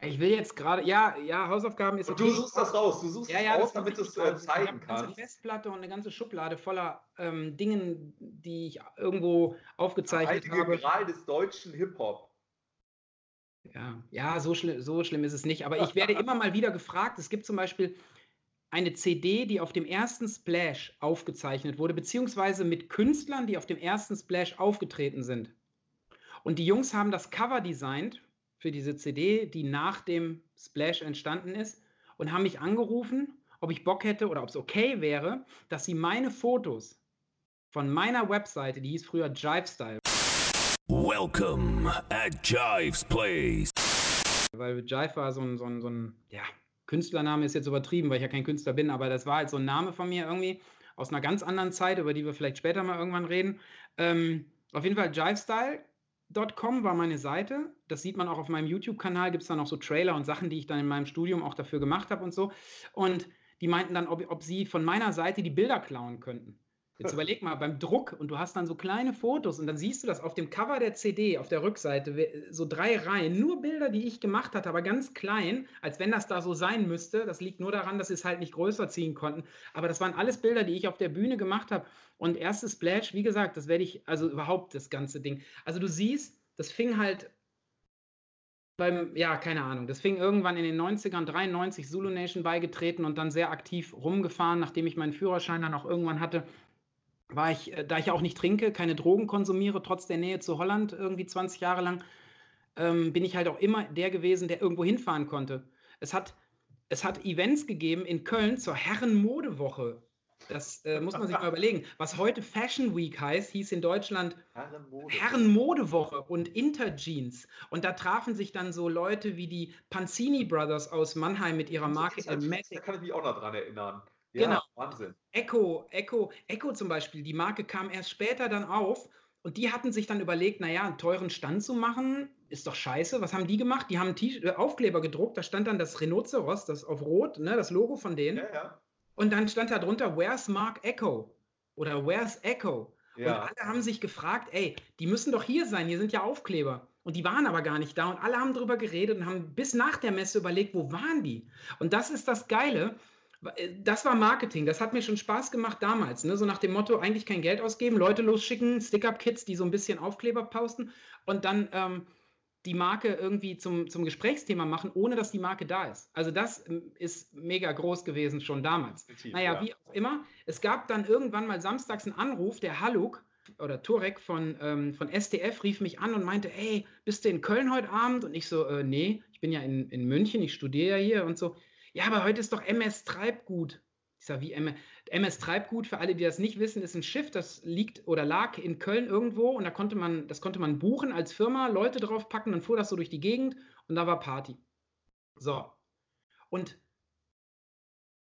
Speaker 2: Ich will jetzt gerade, ja, ja, Hausaufgaben ist
Speaker 3: okay. Und du suchst das raus, du suchst
Speaker 2: ja, ja,
Speaker 3: raus, damit du es äh, zeigen
Speaker 2: ich
Speaker 3: kannst.
Speaker 2: Eine ganze Festplatte und eine ganze Schublade voller ähm, Dingen, die ich irgendwo aufgezeichnet
Speaker 3: Heilige
Speaker 2: habe.
Speaker 3: Gral des deutschen Hip-Hop.
Speaker 2: Ja, ja so, schlimm, so schlimm ist es nicht. Aber ich werde immer mal wieder gefragt. Es gibt zum Beispiel eine CD, die auf dem ersten Splash aufgezeichnet wurde, beziehungsweise mit Künstlern, die auf dem ersten Splash aufgetreten sind. Und die Jungs haben das Cover designt für diese CD, die nach dem Splash entstanden ist, und haben mich angerufen, ob ich Bock hätte oder ob es okay wäre, dass sie meine Fotos von meiner Webseite, die hieß früher Jive Style.
Speaker 5: Welcome at Jive's Place.
Speaker 2: Weil Jive war so ein, so ein, so ein, ja, Künstlername ist jetzt übertrieben, weil ich ja kein Künstler bin, aber das war halt so ein Name von mir irgendwie aus einer ganz anderen Zeit, über die wir vielleicht später mal irgendwann reden. Ähm, auf jeden Fall jivestyle.com war meine Seite. Das sieht man auch auf meinem YouTube-Kanal, gibt es dann auch so Trailer und Sachen, die ich dann in meinem Studium auch dafür gemacht habe und so. Und die meinten dann, ob, ob sie von meiner Seite die Bilder klauen könnten. Jetzt überleg mal, beim Druck und du hast dann so kleine Fotos und dann siehst du das auf dem Cover der CD, auf der Rückseite, so drei Reihen, nur Bilder, die ich gemacht hatte, aber ganz klein, als wenn das da so sein müsste. Das liegt nur daran, dass sie es halt nicht größer ziehen konnten. Aber das waren alles Bilder, die ich auf der Bühne gemacht habe. Und erstes Splash, wie gesagt, das werde ich, also überhaupt das ganze Ding. Also du siehst, das fing halt beim, ja, keine Ahnung, das fing irgendwann in den 90ern, 93 Zulu Nation beigetreten und dann sehr aktiv rumgefahren, nachdem ich meinen Führerschein dann auch irgendwann hatte war ich, äh, da ich auch nicht trinke, keine Drogen konsumiere, trotz der Nähe zu Holland irgendwie 20 Jahre lang, ähm, bin ich halt auch immer der gewesen, der irgendwo hinfahren konnte. Es hat, es hat Events gegeben in Köln zur Herrenmodewoche. Das äh, muss man sich mal überlegen. Was heute Fashion Week heißt, hieß in Deutschland Herrenmode. Herrenmodewoche und Interjeans. Und da trafen sich dann so Leute wie die Panzini Brothers aus Mannheim mit ihrer Marke.
Speaker 3: Da kann ich mich auch noch dran erinnern.
Speaker 2: Ja, genau. Wahnsinn. Echo, Echo, Echo zum Beispiel, die Marke kam erst später dann auf und die hatten sich dann überlegt, naja, einen teuren Stand zu machen, ist doch scheiße. Was haben die gemacht? Die haben einen äh, Aufkleber gedruckt, da stand dann das Rhinoceros, das auf Rot, ne, das Logo von denen. Ja, ja. Und dann stand da drunter, Where's Mark Echo? Oder Where's Echo? Ja. Und alle haben sich gefragt, ey, die müssen doch hier sein, hier sind ja Aufkleber. Und die waren aber gar nicht da. Und alle haben darüber geredet und haben bis nach der Messe überlegt, wo waren die? Und das ist das Geile das war Marketing. Das hat mir schon Spaß gemacht damals. Ne? So nach dem Motto, eigentlich kein Geld ausgeben, Leute losschicken, Stick-Up-Kits, die so ein bisschen Aufkleber posten und dann ähm, die Marke irgendwie zum, zum Gesprächsthema machen, ohne dass die Marke da ist. Also das ähm, ist mega groß gewesen schon damals. Definitiv, naja, ja. wie auch immer. Es gab dann irgendwann mal samstags einen Anruf, der Haluk oder Turek von, ähm, von STF rief mich an und meinte, hey, bist du in Köln heute Abend? Und ich so, äh, nee, ich bin ja in, in München, ich studiere ja hier und so ja, aber heute ist doch MS Treibgut. Ich sage, wie MS, MS Treibgut, für alle, die das nicht wissen, ist ein Schiff, das liegt oder lag in Köln irgendwo und da konnte man, das konnte man buchen als Firma, Leute draufpacken, dann fuhr das so durch die Gegend und da war Party. So. Und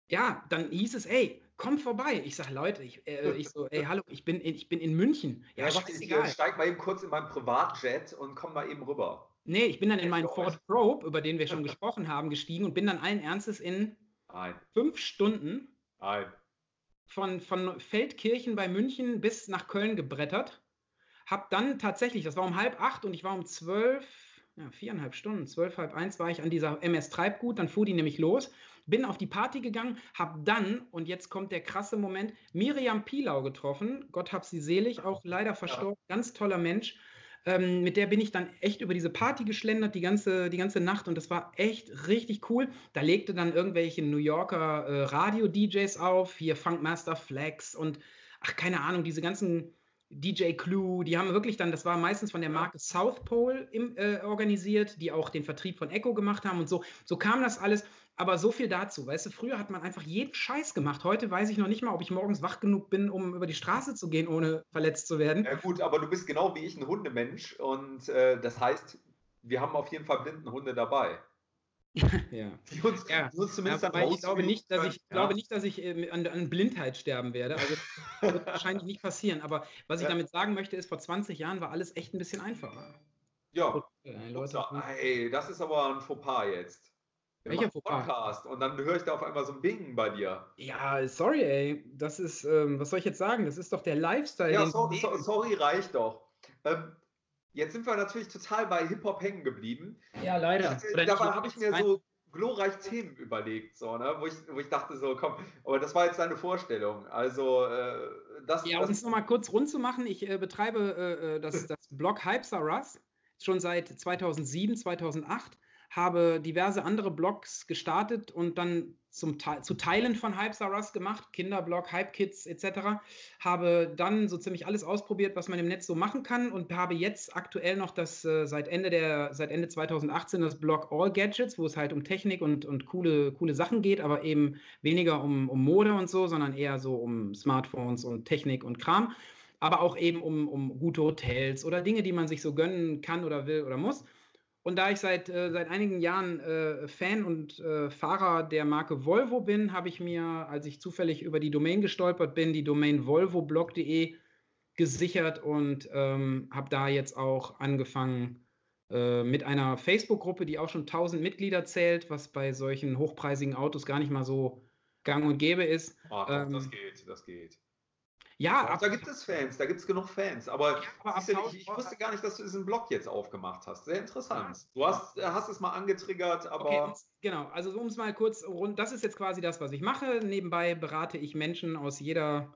Speaker 2: ja, dann hieß es, ey, komm vorbei. Ich sage, Leute, ich, äh, ich so, ey, hallo, ich bin, ich bin in München.
Speaker 3: Ja, ja scheißegal. Ich steig mal eben kurz in meinen Privatjet und komm mal eben rüber.
Speaker 2: Nee, ich bin dann in meinen Ford Probe, über den wir schon gesprochen haben, gestiegen und bin dann allen Ernstes in
Speaker 3: Nein.
Speaker 2: fünf Stunden
Speaker 3: Nein.
Speaker 2: Von, von Feldkirchen bei München bis nach Köln gebrettert. Hab dann tatsächlich, das war um halb acht und ich war um zwölf, ja, viereinhalb Stunden, zwölf, halb eins war ich an dieser MS Treibgut, dann fuhr die nämlich los, bin auf die Party gegangen, hab dann, und jetzt kommt der krasse Moment, Miriam Pilau getroffen, Gott hab sie selig, auch leider verstorben, ja. ganz toller Mensch, ähm, mit der bin ich dann echt über diese Party geschlendert, die ganze, die ganze Nacht und das war echt richtig cool. Da legte dann irgendwelche New Yorker äh, Radio-DJs auf, hier Funkmaster Flex und ach, keine Ahnung, diese ganzen DJ Clue, die haben wirklich dann, das war meistens von der Marke South Pole im, äh, organisiert, die auch den Vertrieb von Echo gemacht haben und so. So kam das alles. Aber so viel dazu. Weißt du, früher hat man einfach jeden Scheiß gemacht. Heute weiß ich noch nicht mal, ob ich morgens wach genug bin, um über die Straße zu gehen, ohne verletzt zu werden.
Speaker 3: Ja, gut, aber du bist genau wie ich ein Hundemensch. Und äh, das heißt, wir haben auf jeden Fall blinden Hunde dabei.
Speaker 2: ja. Die uns, ja. Die uns zumindest ja, dann ich glaube nicht, dass ich ja. glaube nicht, dass ich äh, an, an, Blindheit sterben werde. Also das wird wahrscheinlich nicht passieren. Aber was ich damit sagen möchte, ist, vor 20 Jahren war alles echt ein bisschen einfacher.
Speaker 3: Ja. Äh, Leute, ey, das ist aber ein Fauxpas jetzt. Welcher Podcast und dann höre ich da auf einmal so ein Bingen bei dir.
Speaker 2: Ja, sorry, ey. Das ist, ähm, was soll ich jetzt sagen? Das ist doch der Lifestyle.
Speaker 3: Ja, sorry, so, sorry reicht doch. Ähm, Jetzt sind wir natürlich total bei Hip-Hop hängen geblieben.
Speaker 2: Ja, leider.
Speaker 3: Äh, dabei habe ich mir so glorreich Themen überlegt, so, ne? wo, ich, wo ich dachte, so, komm, aber das war jetzt deine Vorstellung. Also, äh, das.
Speaker 2: Ja, um es nochmal kurz rund zu machen, ich äh, betreibe äh, äh das, das Blog Hypes schon seit 2007, 2008 habe diverse andere Blogs gestartet und dann zum Te zu Teilen von Hype Rust gemacht, Kinderblog, Hype Kids etc. Habe dann so ziemlich alles ausprobiert, was man im Netz so machen kann und habe jetzt aktuell noch das äh, seit Ende der seit Ende 2018 das Blog All Gadgets, wo es halt um Technik und, und coole, coole Sachen geht, aber eben weniger um, um Mode und so, sondern eher so um Smartphones und Technik und Kram. Aber auch eben um, um gute Hotels oder Dinge, die man sich so gönnen kann oder will oder muss. Und da ich seit, äh, seit einigen Jahren äh, Fan und äh, Fahrer der Marke Volvo bin, habe ich mir, als ich zufällig über die Domain gestolpert bin, die Domain volvoblog.de gesichert und ähm, habe da jetzt auch angefangen äh, mit einer Facebook-Gruppe, die auch schon 1000 Mitglieder zählt, was bei solchen hochpreisigen Autos gar nicht mal so gang und gäbe ist.
Speaker 3: Ach, ähm, das geht, das geht.
Speaker 2: Ja,
Speaker 3: ab, da gibt es Fans, da gibt es genug Fans. Aber, ja, aber ich, ich, wusste gar nicht, dass du diesen Blog jetzt aufgemacht hast. Sehr interessant. Ja. Du hast, hast es mal angetriggert, aber. Okay, und,
Speaker 2: genau, also um es mal kurz rund, das ist jetzt quasi das, was ich mache. Nebenbei berate ich Menschen aus jeder,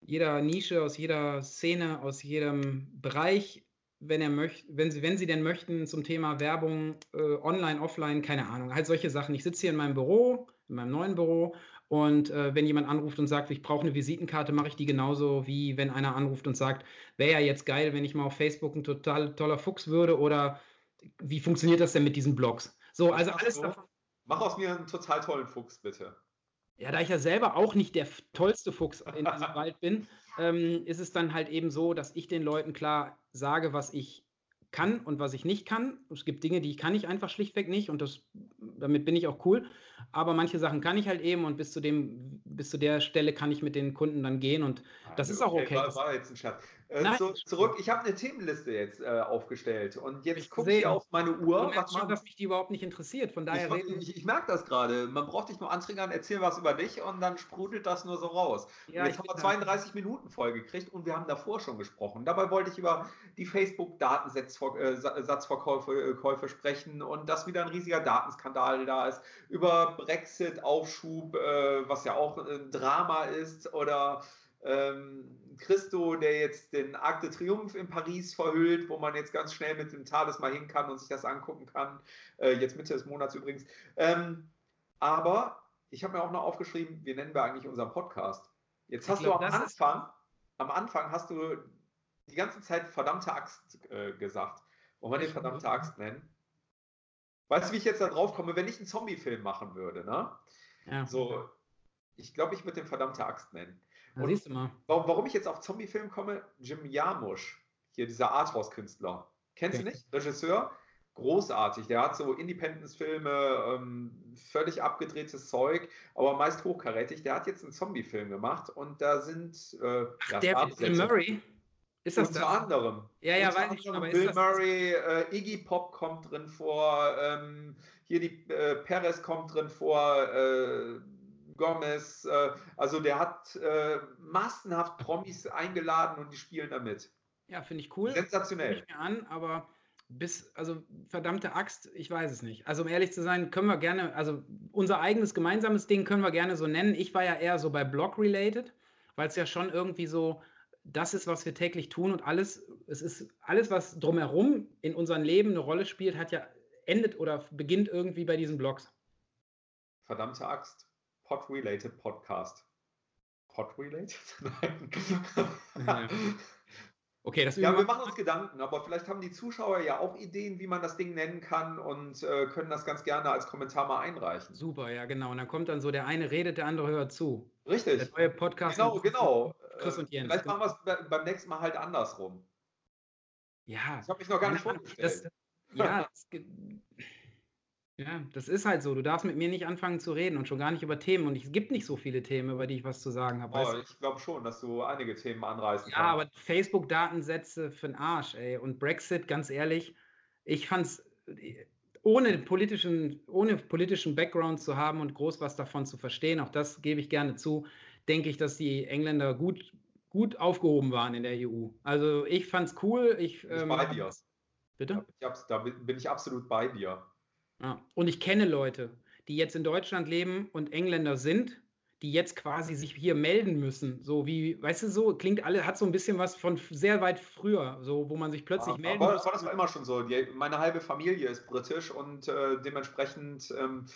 Speaker 2: jeder Nische, aus jeder Szene, aus jedem Bereich, wenn er möchte, wenn sie, wenn sie denn möchten, zum Thema Werbung, äh, online, offline, keine Ahnung, halt solche Sachen. Ich sitze hier in meinem Büro, in meinem neuen Büro und äh, wenn jemand anruft und sagt, ich brauche eine Visitenkarte, mache ich die genauso, wie wenn einer anruft und sagt, wäre ja jetzt geil, wenn ich mal auf Facebook ein total toller Fuchs würde oder wie funktioniert das denn mit diesen Blogs? So, also alles davon.
Speaker 3: Mach aus mir einen total tollen Fuchs, bitte.
Speaker 2: Ja, da ich ja selber auch nicht der tollste Fuchs in diesem Wald bin, ähm, ist es dann halt eben so, dass ich den Leuten klar sage, was ich kann und was ich nicht kann. Es gibt Dinge, die kann ich einfach schlichtweg nicht und das, damit bin ich auch cool aber manche Sachen kann ich halt eben und bis zu dem, bis zu der Stelle kann ich mit den Kunden dann gehen und das ist auch okay.
Speaker 3: War, war jetzt ein Scherz. Äh, so, zurück, ich habe eine Themenliste jetzt äh, aufgestellt und jetzt gucke ich auf meine Uhr.
Speaker 2: Du schon, dass mich die überhaupt nicht interessiert, von daher
Speaker 3: ich, reden. Ich, ich merke das gerade. Man braucht dich nur antriggern, erzähl was über dich und dann sprudelt das nur so raus. Ja, jetzt haben wir 32 das. Minuten voll gekriegt und wir haben davor schon gesprochen. Dabei wollte ich über die Facebook-Datensatzverkäufe äh, sprechen und dass wieder ein riesiger Datenskandal da ist, über Brexit-Aufschub, äh, was ja auch ein Drama ist, oder ähm, Christo, der jetzt den Arc de Triomphe in Paris verhüllt, wo man jetzt ganz schnell mit dem Thales mal hin kann und sich das angucken kann. Äh, jetzt Mitte des Monats übrigens. Ähm, aber ich habe mir auch noch aufgeschrieben, wie nennen wir eigentlich unseren Podcast? Jetzt hast glaub, du am Anfang, am Anfang hast du die ganze Zeit verdammte Axt äh, gesagt. Wollen wir den verdammte Axt nennen? Weißt du, wie ich jetzt da drauf komme, wenn ich einen Zombie-Film machen würde, ne? Ja. So, ich glaube, ich würde den verdammte Axt nennen.
Speaker 2: Und siehst du mal.
Speaker 3: Warum, warum ich jetzt auf Zombie-Film komme? Jim Jarmusch, hier dieser Arthouse-Künstler. Kennst okay. du nicht? Regisseur? Großartig. Der hat so Independence-Filme, ähm, völlig abgedrehtes Zeug, aber meist hochkarätig. Der hat jetzt einen Zombie-Film gemacht und da sind. Äh,
Speaker 2: Ach, der mit Bill Murray?
Speaker 3: Ist das Unter das? anderem.
Speaker 2: Ja, ja, weiß ich schon,
Speaker 3: aber Bill Murray, äh, Iggy Pop kommt drin vor, ähm, hier die äh, Perez kommt drin vor, äh, Gomez, äh, also der hat äh, massenhaft Promis eingeladen und die spielen damit.
Speaker 2: Ja, finde ich cool.
Speaker 3: Sensationell.
Speaker 2: Ich mir an, aber bis, also verdammte Axt, ich weiß es nicht. Also um ehrlich zu sein, können wir gerne, also unser eigenes gemeinsames Ding können wir gerne so nennen. Ich war ja eher so bei Blog-related, weil es ja schon irgendwie so das ist, was wir täglich tun und alles, es ist alles, was drumherum in unserem Leben eine Rolle spielt, hat ja endet oder beginnt irgendwie bei diesen Blogs.
Speaker 3: Verdammte Axt. Pod-related Podcast. Pod-related?
Speaker 2: Nein. Okay, das
Speaker 3: ja, wir machen uns Gedanken, aber vielleicht haben die Zuschauer ja auch Ideen, wie man das Ding nennen kann und äh, können das ganz gerne als Kommentar mal einreichen.
Speaker 2: Super, ja, genau. Und dann kommt dann so, der eine redet, der andere hört zu.
Speaker 3: Richtig.
Speaker 2: Der neue Podcast.
Speaker 3: Genau, genau. Chris und Jens. Vielleicht machen wir es beim nächsten Mal halt andersrum.
Speaker 2: Ja.
Speaker 3: Ich habe mich noch gar nicht vorgestellt.
Speaker 2: Das, ja, das, ja, das ist halt so. Du darfst mit mir nicht anfangen zu reden und schon gar nicht über Themen. Und es gibt nicht so viele Themen, über die ich was zu sagen habe.
Speaker 3: Oh, ich glaube schon, dass du einige Themen anreißen
Speaker 2: ja, kannst. Ja, aber Facebook-Datensätze für den Arsch, ey. Und Brexit, ganz ehrlich, ich fand's ohne politischen, ohne politischen Background zu haben und groß was davon zu verstehen, auch das gebe ich gerne zu, denke ich, dass die Engländer gut gut aufgehoben waren in der EU. Also ich fand's cool. Ich,
Speaker 3: Bin ich
Speaker 2: ähm,
Speaker 3: bei dir.
Speaker 2: Bitte?
Speaker 3: Ich da bin ich absolut bei dir.
Speaker 2: Ja. Und ich kenne Leute, die jetzt in Deutschland leben und Engländer sind, die jetzt quasi sich hier melden müssen. So wie, weißt du, so klingt alle, hat so ein bisschen was von sehr weit früher, so wo man sich plötzlich
Speaker 3: Ja,
Speaker 2: melden
Speaker 3: aber
Speaker 2: muss.
Speaker 3: das war, das war immer schon so. Die, meine halbe Familie ist britisch und äh, dementsprechend, ähm,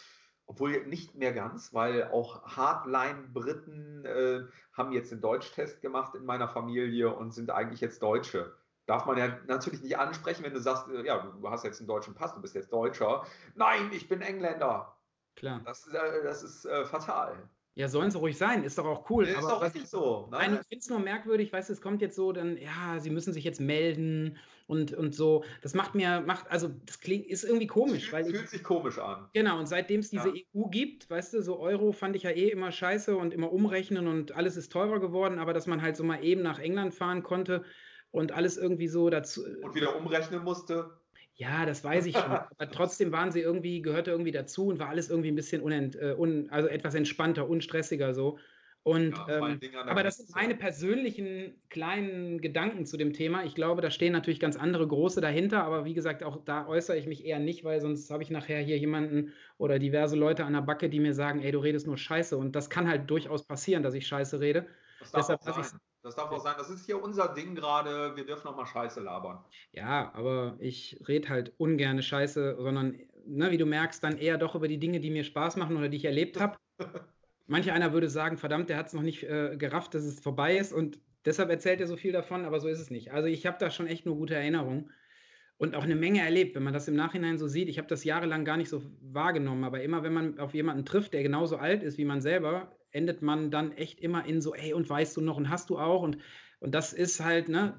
Speaker 3: obwohl nicht mehr ganz, weil auch Hardline-Briten äh, haben jetzt den Deutschtest gemacht in meiner Familie und sind eigentlich jetzt Deutsche. Darf man ja natürlich nicht ansprechen, wenn du sagst, äh, ja, du hast jetzt einen deutschen Pass, du bist jetzt Deutscher. Nein, ich bin Engländer.
Speaker 2: Klar.
Speaker 3: Das, äh, das ist äh, fatal.
Speaker 2: Ja, sollen sie ruhig sein, ist doch auch cool.
Speaker 3: ist
Speaker 2: aber
Speaker 3: doch richtig
Speaker 2: ich-
Speaker 3: so.
Speaker 2: Nein,
Speaker 3: Ne?
Speaker 2: ich finde es nur merkwürdig, weißt du, es kommt jetzt so, dann, ja, sie müssen sich jetzt melden und, und so. Das macht mir, macht, also das klingt, ist irgendwie komisch,
Speaker 3: Fühlt,
Speaker 2: ich,
Speaker 3: fühlt sich komisch an.
Speaker 2: genau, und seitdem es diese
Speaker 3: Ja.
Speaker 2: EU gibt, weißt du, so Euro fand ich ja eh immer scheiße und immer umrechnen und alles ist teurer geworden, aber dass man halt so mal eben nach England fahren konnte und alles irgendwie so dazu,
Speaker 3: Und wieder umrechnen musste.
Speaker 2: ja, das weiß ich schon. Aber trotzdem waren sie irgendwie, gehörte irgendwie dazu und war alles irgendwie ein bisschen unent, äh, un, also etwas entspannter, unstressiger so. Und
Speaker 3: Ja,
Speaker 2: ähm, aber das sind meine persönlichen kleinen Gedanken zu dem Thema. Ich glaube, da stehen natürlich ganz andere große dahinter, aber wie gesagt, auch da äußere ich mich eher nicht, weil sonst habe ich nachher hier jemanden oder diverse Leute an der Backe, die mir sagen, ey, du redest nur Scheiße. Und das kann halt durchaus passieren, dass ich Scheiße rede.
Speaker 3: Das
Speaker 2: Deshalb
Speaker 3: auch
Speaker 2: lass ich's-
Speaker 3: sein. Das darf auch sein. Das ist hier unser Ding gerade. Wir dürfen auch mal Scheiße labern.
Speaker 2: Ja, aber ich rede halt ungerne Scheiße, sondern, ne, wie du merkst, dann eher doch über die Dinge, die mir Spaß machen oder die ich erlebt habe. Manch einer würde sagen, verdammt, der hat es noch nicht äh, gerafft, dass es vorbei ist und deshalb erzählt er so viel davon, aber so ist es nicht. Also ich habe da schon echt nur gute Erinnerungen und auch eine Menge erlebt, wenn man das im Nachhinein so sieht. Ich habe das jahrelang gar nicht so wahrgenommen, aber immer wenn man auf jemanden trifft, der genauso alt ist wie man selber, endet man dann echt immer in so, ey, und weißt du noch und hast du auch und, und das ist halt, ne,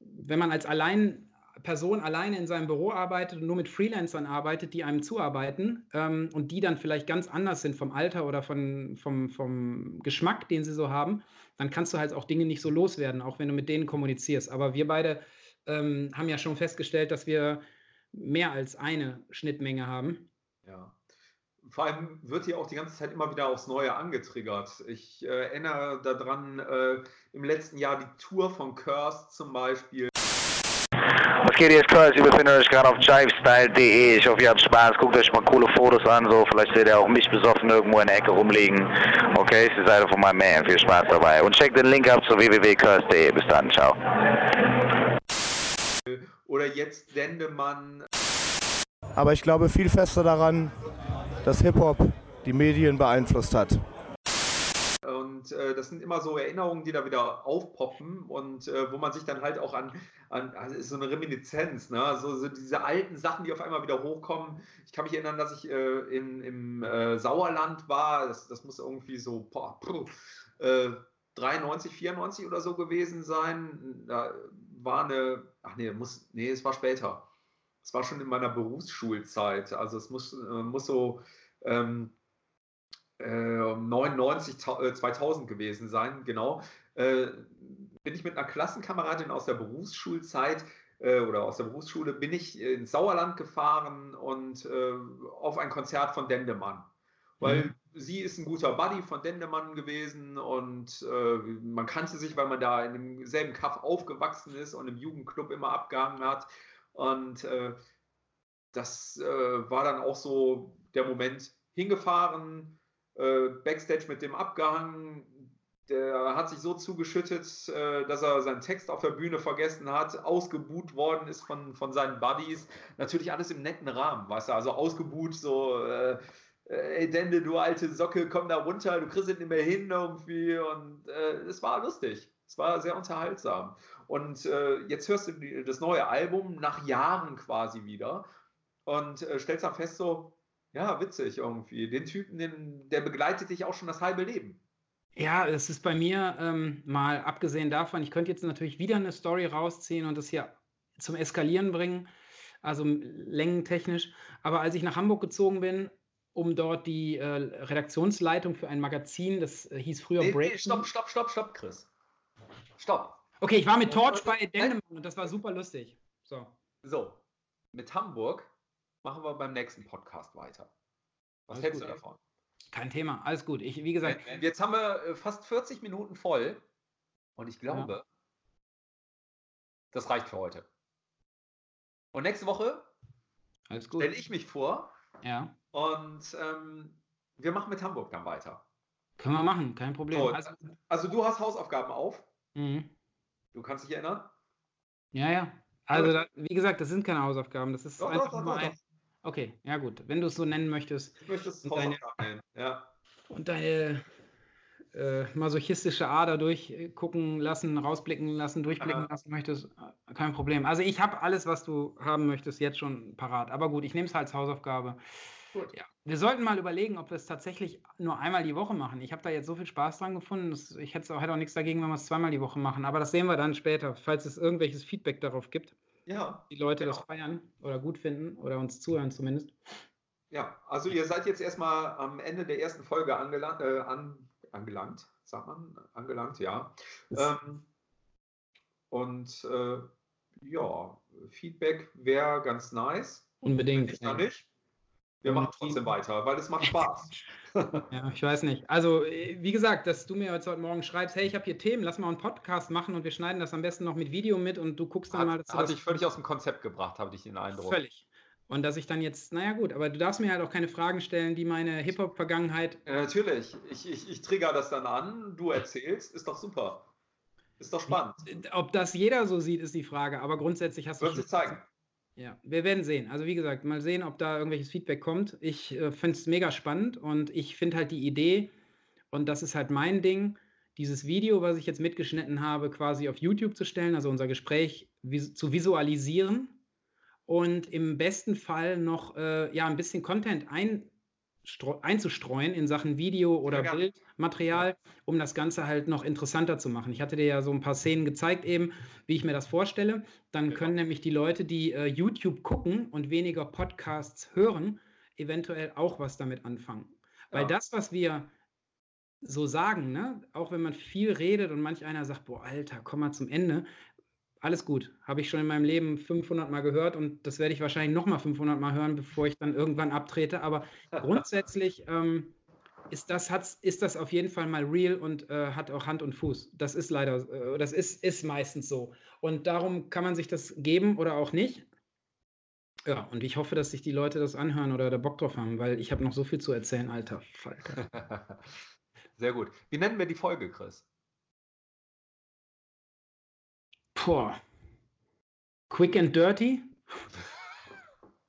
Speaker 2: wenn man als allein Person alleine in seinem Büro arbeitet und nur mit Freelancern arbeitet, die einem zuarbeiten ähm, und die dann vielleicht ganz anders sind vom Alter oder von, vom, vom Geschmack, den sie so haben, dann kannst du halt auch Dinge nicht so loswerden, auch wenn du mit denen kommunizierst. Aber wir beide ähm, haben ja schon festgestellt, dass wir mehr als eine Schnittmenge haben.
Speaker 3: Ja. Vor allem wird hier auch die ganze Zeit immer wieder aufs Neue angetriggert. Ich äh, erinnere daran, äh, im letzten Jahr die Tour von Curse zum Beispiel.
Speaker 6: Was geht hier, ist Kurs? Ihr befindet euch gerade auf jivestyle.de. Ich hoffe, ihr habt Spaß. Guckt euch mal coole Fotos an. So, vielleicht seht ihr auch mich besoffen irgendwo in der Ecke rumliegen. Okay, ist die Seite von meinem Man. Viel Spaß dabei. Und checkt den Link ab zu www.curse.de. Bis dann. Ciao.
Speaker 3: Oder jetzt Dendemann.
Speaker 7: Aber ich glaube viel fester daran, dass Hip-Hop die Medien beeinflusst hat.
Speaker 3: Und äh, das sind immer so Erinnerungen, die da wieder aufpoppen und äh, wo man sich dann halt auch an, an also ist so eine Reminiszenz, ne? so, so diese alten Sachen, die auf einmal wieder hochkommen. Ich kann mich erinnern, dass ich äh, in, im äh, Sauerland war. Das, das muss irgendwie so boah, puh, äh, 93, 94 oder so gewesen sein. Da war eine, ach nee, muss, nee, es war später. Es war schon in meiner Berufsschulzeit. Also es muss, äh, muss so ähm, äh, 99, ta- äh, 2000 gewesen sein, genau. Äh, bin ich mit einer Klassenkameradin aus der Berufsschulzeit äh, oder aus der Berufsschule, bin ich ins Sauerland gefahren und äh, auf ein Konzert von Dendemann. Weil sie ist ein guter Buddy von Dendemann gewesen und man kannte sich, weil man da in demselben Kaff aufgewachsen ist und im Jugendclub immer abgehangen hat. Und äh, das äh, war dann auch so der Moment, hingefahren, äh, Backstage mit dem abgehangen. Der hat sich so zugeschüttet, äh, dass er seinen Text auf der Bühne vergessen hat, ausgebuht worden ist von, von seinen Buddies. Natürlich alles im netten Rahmen, weißt du, also ausgebuht, so, äh, ey Dende, du alte Socke, komm da runter, du kriegst es nicht mehr hin irgendwie. Und äh, es war lustig. Es war sehr unterhaltsam. Und äh, jetzt hörst du die, das neue Album nach Jahren quasi wieder und äh, stellst dann fest, so, ja, witzig irgendwie. Den Typen, den, der begleitet dich auch schon das halbe Leben.
Speaker 2: Ja, das ist bei mir ähm, mal abgesehen davon, ich könnte jetzt natürlich wieder eine Story rausziehen und das hier zum Eskalieren bringen, also längentechnisch. Aber als ich nach Hamburg gezogen bin, um dort die äh, Redaktionsleitung für ein Magazin, das äh, hieß früher
Speaker 3: Nee,
Speaker 2: Break.
Speaker 3: nee, stopp, stopp, stopp, stopp, Chris. Stopp.
Speaker 2: Okay, ich war mit Torch bei Dendemann und das war super lustig. So.
Speaker 3: So, mit Hamburg machen wir beim nächsten Podcast weiter. Was
Speaker 2: Alles
Speaker 3: hältst
Speaker 2: gut,
Speaker 3: du davon?
Speaker 2: Kein Thema, alles gut. Ich, wie gesagt,
Speaker 3: Jetzt haben wir äh, fast 40 Minuten voll Und ich glaube, ja. das reicht für heute. Und nächste Woche stelle ich mich vor.
Speaker 2: Ja.
Speaker 3: Und ähm, wir machen mit Hamburg dann weiter.
Speaker 2: Können wir machen, kein Problem.
Speaker 3: So, also, also, du hast Hausaufgaben auf. Mhm. Du kannst dich erinnern?
Speaker 2: Ja, ja. Also, da, wie gesagt, das sind keine Hausaufgaben. Das ist doch, einfach doch, nur doch, ein. Okay, ja gut. Wenn du es so nennen möchtest.
Speaker 3: Ich möchte es Hausaufgaben nennen, ja.
Speaker 2: Und deine äh, masochistische Ader durchgucken lassen, rausblicken lassen, durchblicken Aha. lassen möchtest, äh, kein Problem. Also ich habe alles, was du haben möchtest, jetzt schon parat. Aber gut, ich nehme es halt als Hausaufgabe. Gut. Ja. Wir sollten mal überlegen, ob wir es tatsächlich nur einmal die Woche machen. Ich habe da jetzt so viel Spaß dran gefunden. Dass ich hätte auch, hätte auch nichts dagegen, wenn wir es zweimal die Woche machen. Aber das sehen wir dann später, falls es irgendwelches Feedback darauf gibt.
Speaker 3: Ja.
Speaker 2: Die Leute genau. das feiern oder gut finden oder uns zuhören zumindest.
Speaker 3: Ja, also ihr seid jetzt erstmal am Ende der ersten Folge angelangt, äh, an, angelangt sagt man, angelangt, ja. Ähm, und äh, ja, Feedback wäre ganz nice.
Speaker 2: Unbedingt.
Speaker 3: Ich ja. nicht. Wir machen trotzdem weiter, weil es macht Spaß.
Speaker 2: ja, ich weiß nicht. Also, wie gesagt, dass du mir heute Morgen schreibst, hey, ich habe hier Themen, lass mal einen Podcast machen und wir schneiden das am besten noch mit Video mit und du guckst dann
Speaker 3: hat,
Speaker 2: mal.
Speaker 3: Dass hat dich völlig aus dem Konzept gebracht, habe ich den Eindruck.
Speaker 2: Völlig. Und dass ich dann jetzt, naja gut, aber du darfst mir halt auch keine Fragen stellen, die meine Hip-Hop-Vergangenheit.
Speaker 3: Ja, natürlich. Ich, ich, ich trigger das dann an, du erzählst, ist doch super. Ist doch spannend.
Speaker 2: Ob das jeder so sieht, ist die Frage, aber grundsätzlich hast
Speaker 3: du. Wird sich zeigen.
Speaker 2: Ja, wir werden sehen. Also wie gesagt, mal sehen, ob da irgendwelches Feedback kommt. Ich äh, finde es mega spannend und ich finde halt die Idee, und das ist halt mein Ding, dieses Video, was ich jetzt mitgeschnitten habe, quasi auf YouTube zu stellen, also unser Gespräch vis zu visualisieren und im besten Fall noch äh, ja, ein bisschen Content einzustreuen in Sachen Video oder ja, Bildmaterial, um das Ganze halt noch interessanter zu machen. Ich hatte dir ja so ein paar Szenen gezeigt eben, wie ich mir das vorstelle. Dann können nämlich die Leute, die äh, YouTube gucken und weniger Podcasts hören, eventuell auch was damit anfangen. Weil ja. das, was wir so sagen, ne, auch wenn man viel redet und manch einer sagt, boah, Alter, komm mal zum Ende, alles gut. Habe ich schon in meinem Leben 500 Mal gehört und das werde ich wahrscheinlich noch mal 500 Mal hören, bevor ich dann irgendwann abtrete. Aber grundsätzlich ähm, ist, das, ist das auf jeden Fall mal real und äh, hat auch Hand und Fuß. Das ist leider, äh, das ist, ist meistens so. Und darum kann man sich das geben oder auch nicht. Ja, und ich hoffe, dass sich die Leute das anhören oder da Bock drauf haben, weil ich habe noch so viel zu erzählen, alter Falter.
Speaker 3: Sehr gut. Wie nennen wir die Folge, Chris?
Speaker 2: Boah. Quick and Dirty?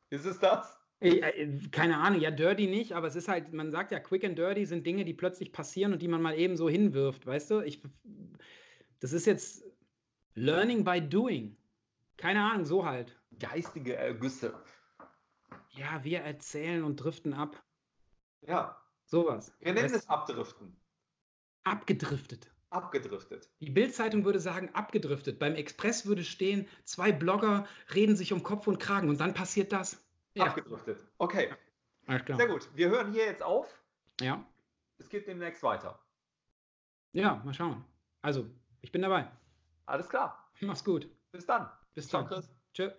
Speaker 3: Ist es das?
Speaker 2: Äh, keine Ahnung, ja, dirty nicht, aber es ist halt, man sagt ja, quick and dirty sind Dinge, die plötzlich passieren und die man mal eben so hinwirft, weißt du? Ich, das ist jetzt Learning by Doing. Keine Ahnung, so halt.
Speaker 3: Geistige Ergüsse.
Speaker 2: Ja, wir erzählen und driften ab.
Speaker 3: Ja.
Speaker 2: Sowas.
Speaker 3: Wir nennen weißt, es Abdriften.
Speaker 2: Abgedriftet.
Speaker 3: Abgedriftet.
Speaker 2: Die Bildzeitung würde sagen, abgedriftet. Beim Express würde stehen, zwei Blogger reden sich um Kopf und Kragen und dann passiert das.
Speaker 3: Ja. Abgedriftet. Okay.
Speaker 2: Alles klar.
Speaker 3: Sehr gut. Wir hören hier jetzt auf.
Speaker 2: Ja.
Speaker 3: Es geht demnächst weiter.
Speaker 2: Ja, mal schauen. Also, ich bin dabei.
Speaker 3: Alles klar.
Speaker 2: Mach's gut.
Speaker 3: Bis dann.
Speaker 2: Bis dann. Ciao, Chris. Tschö.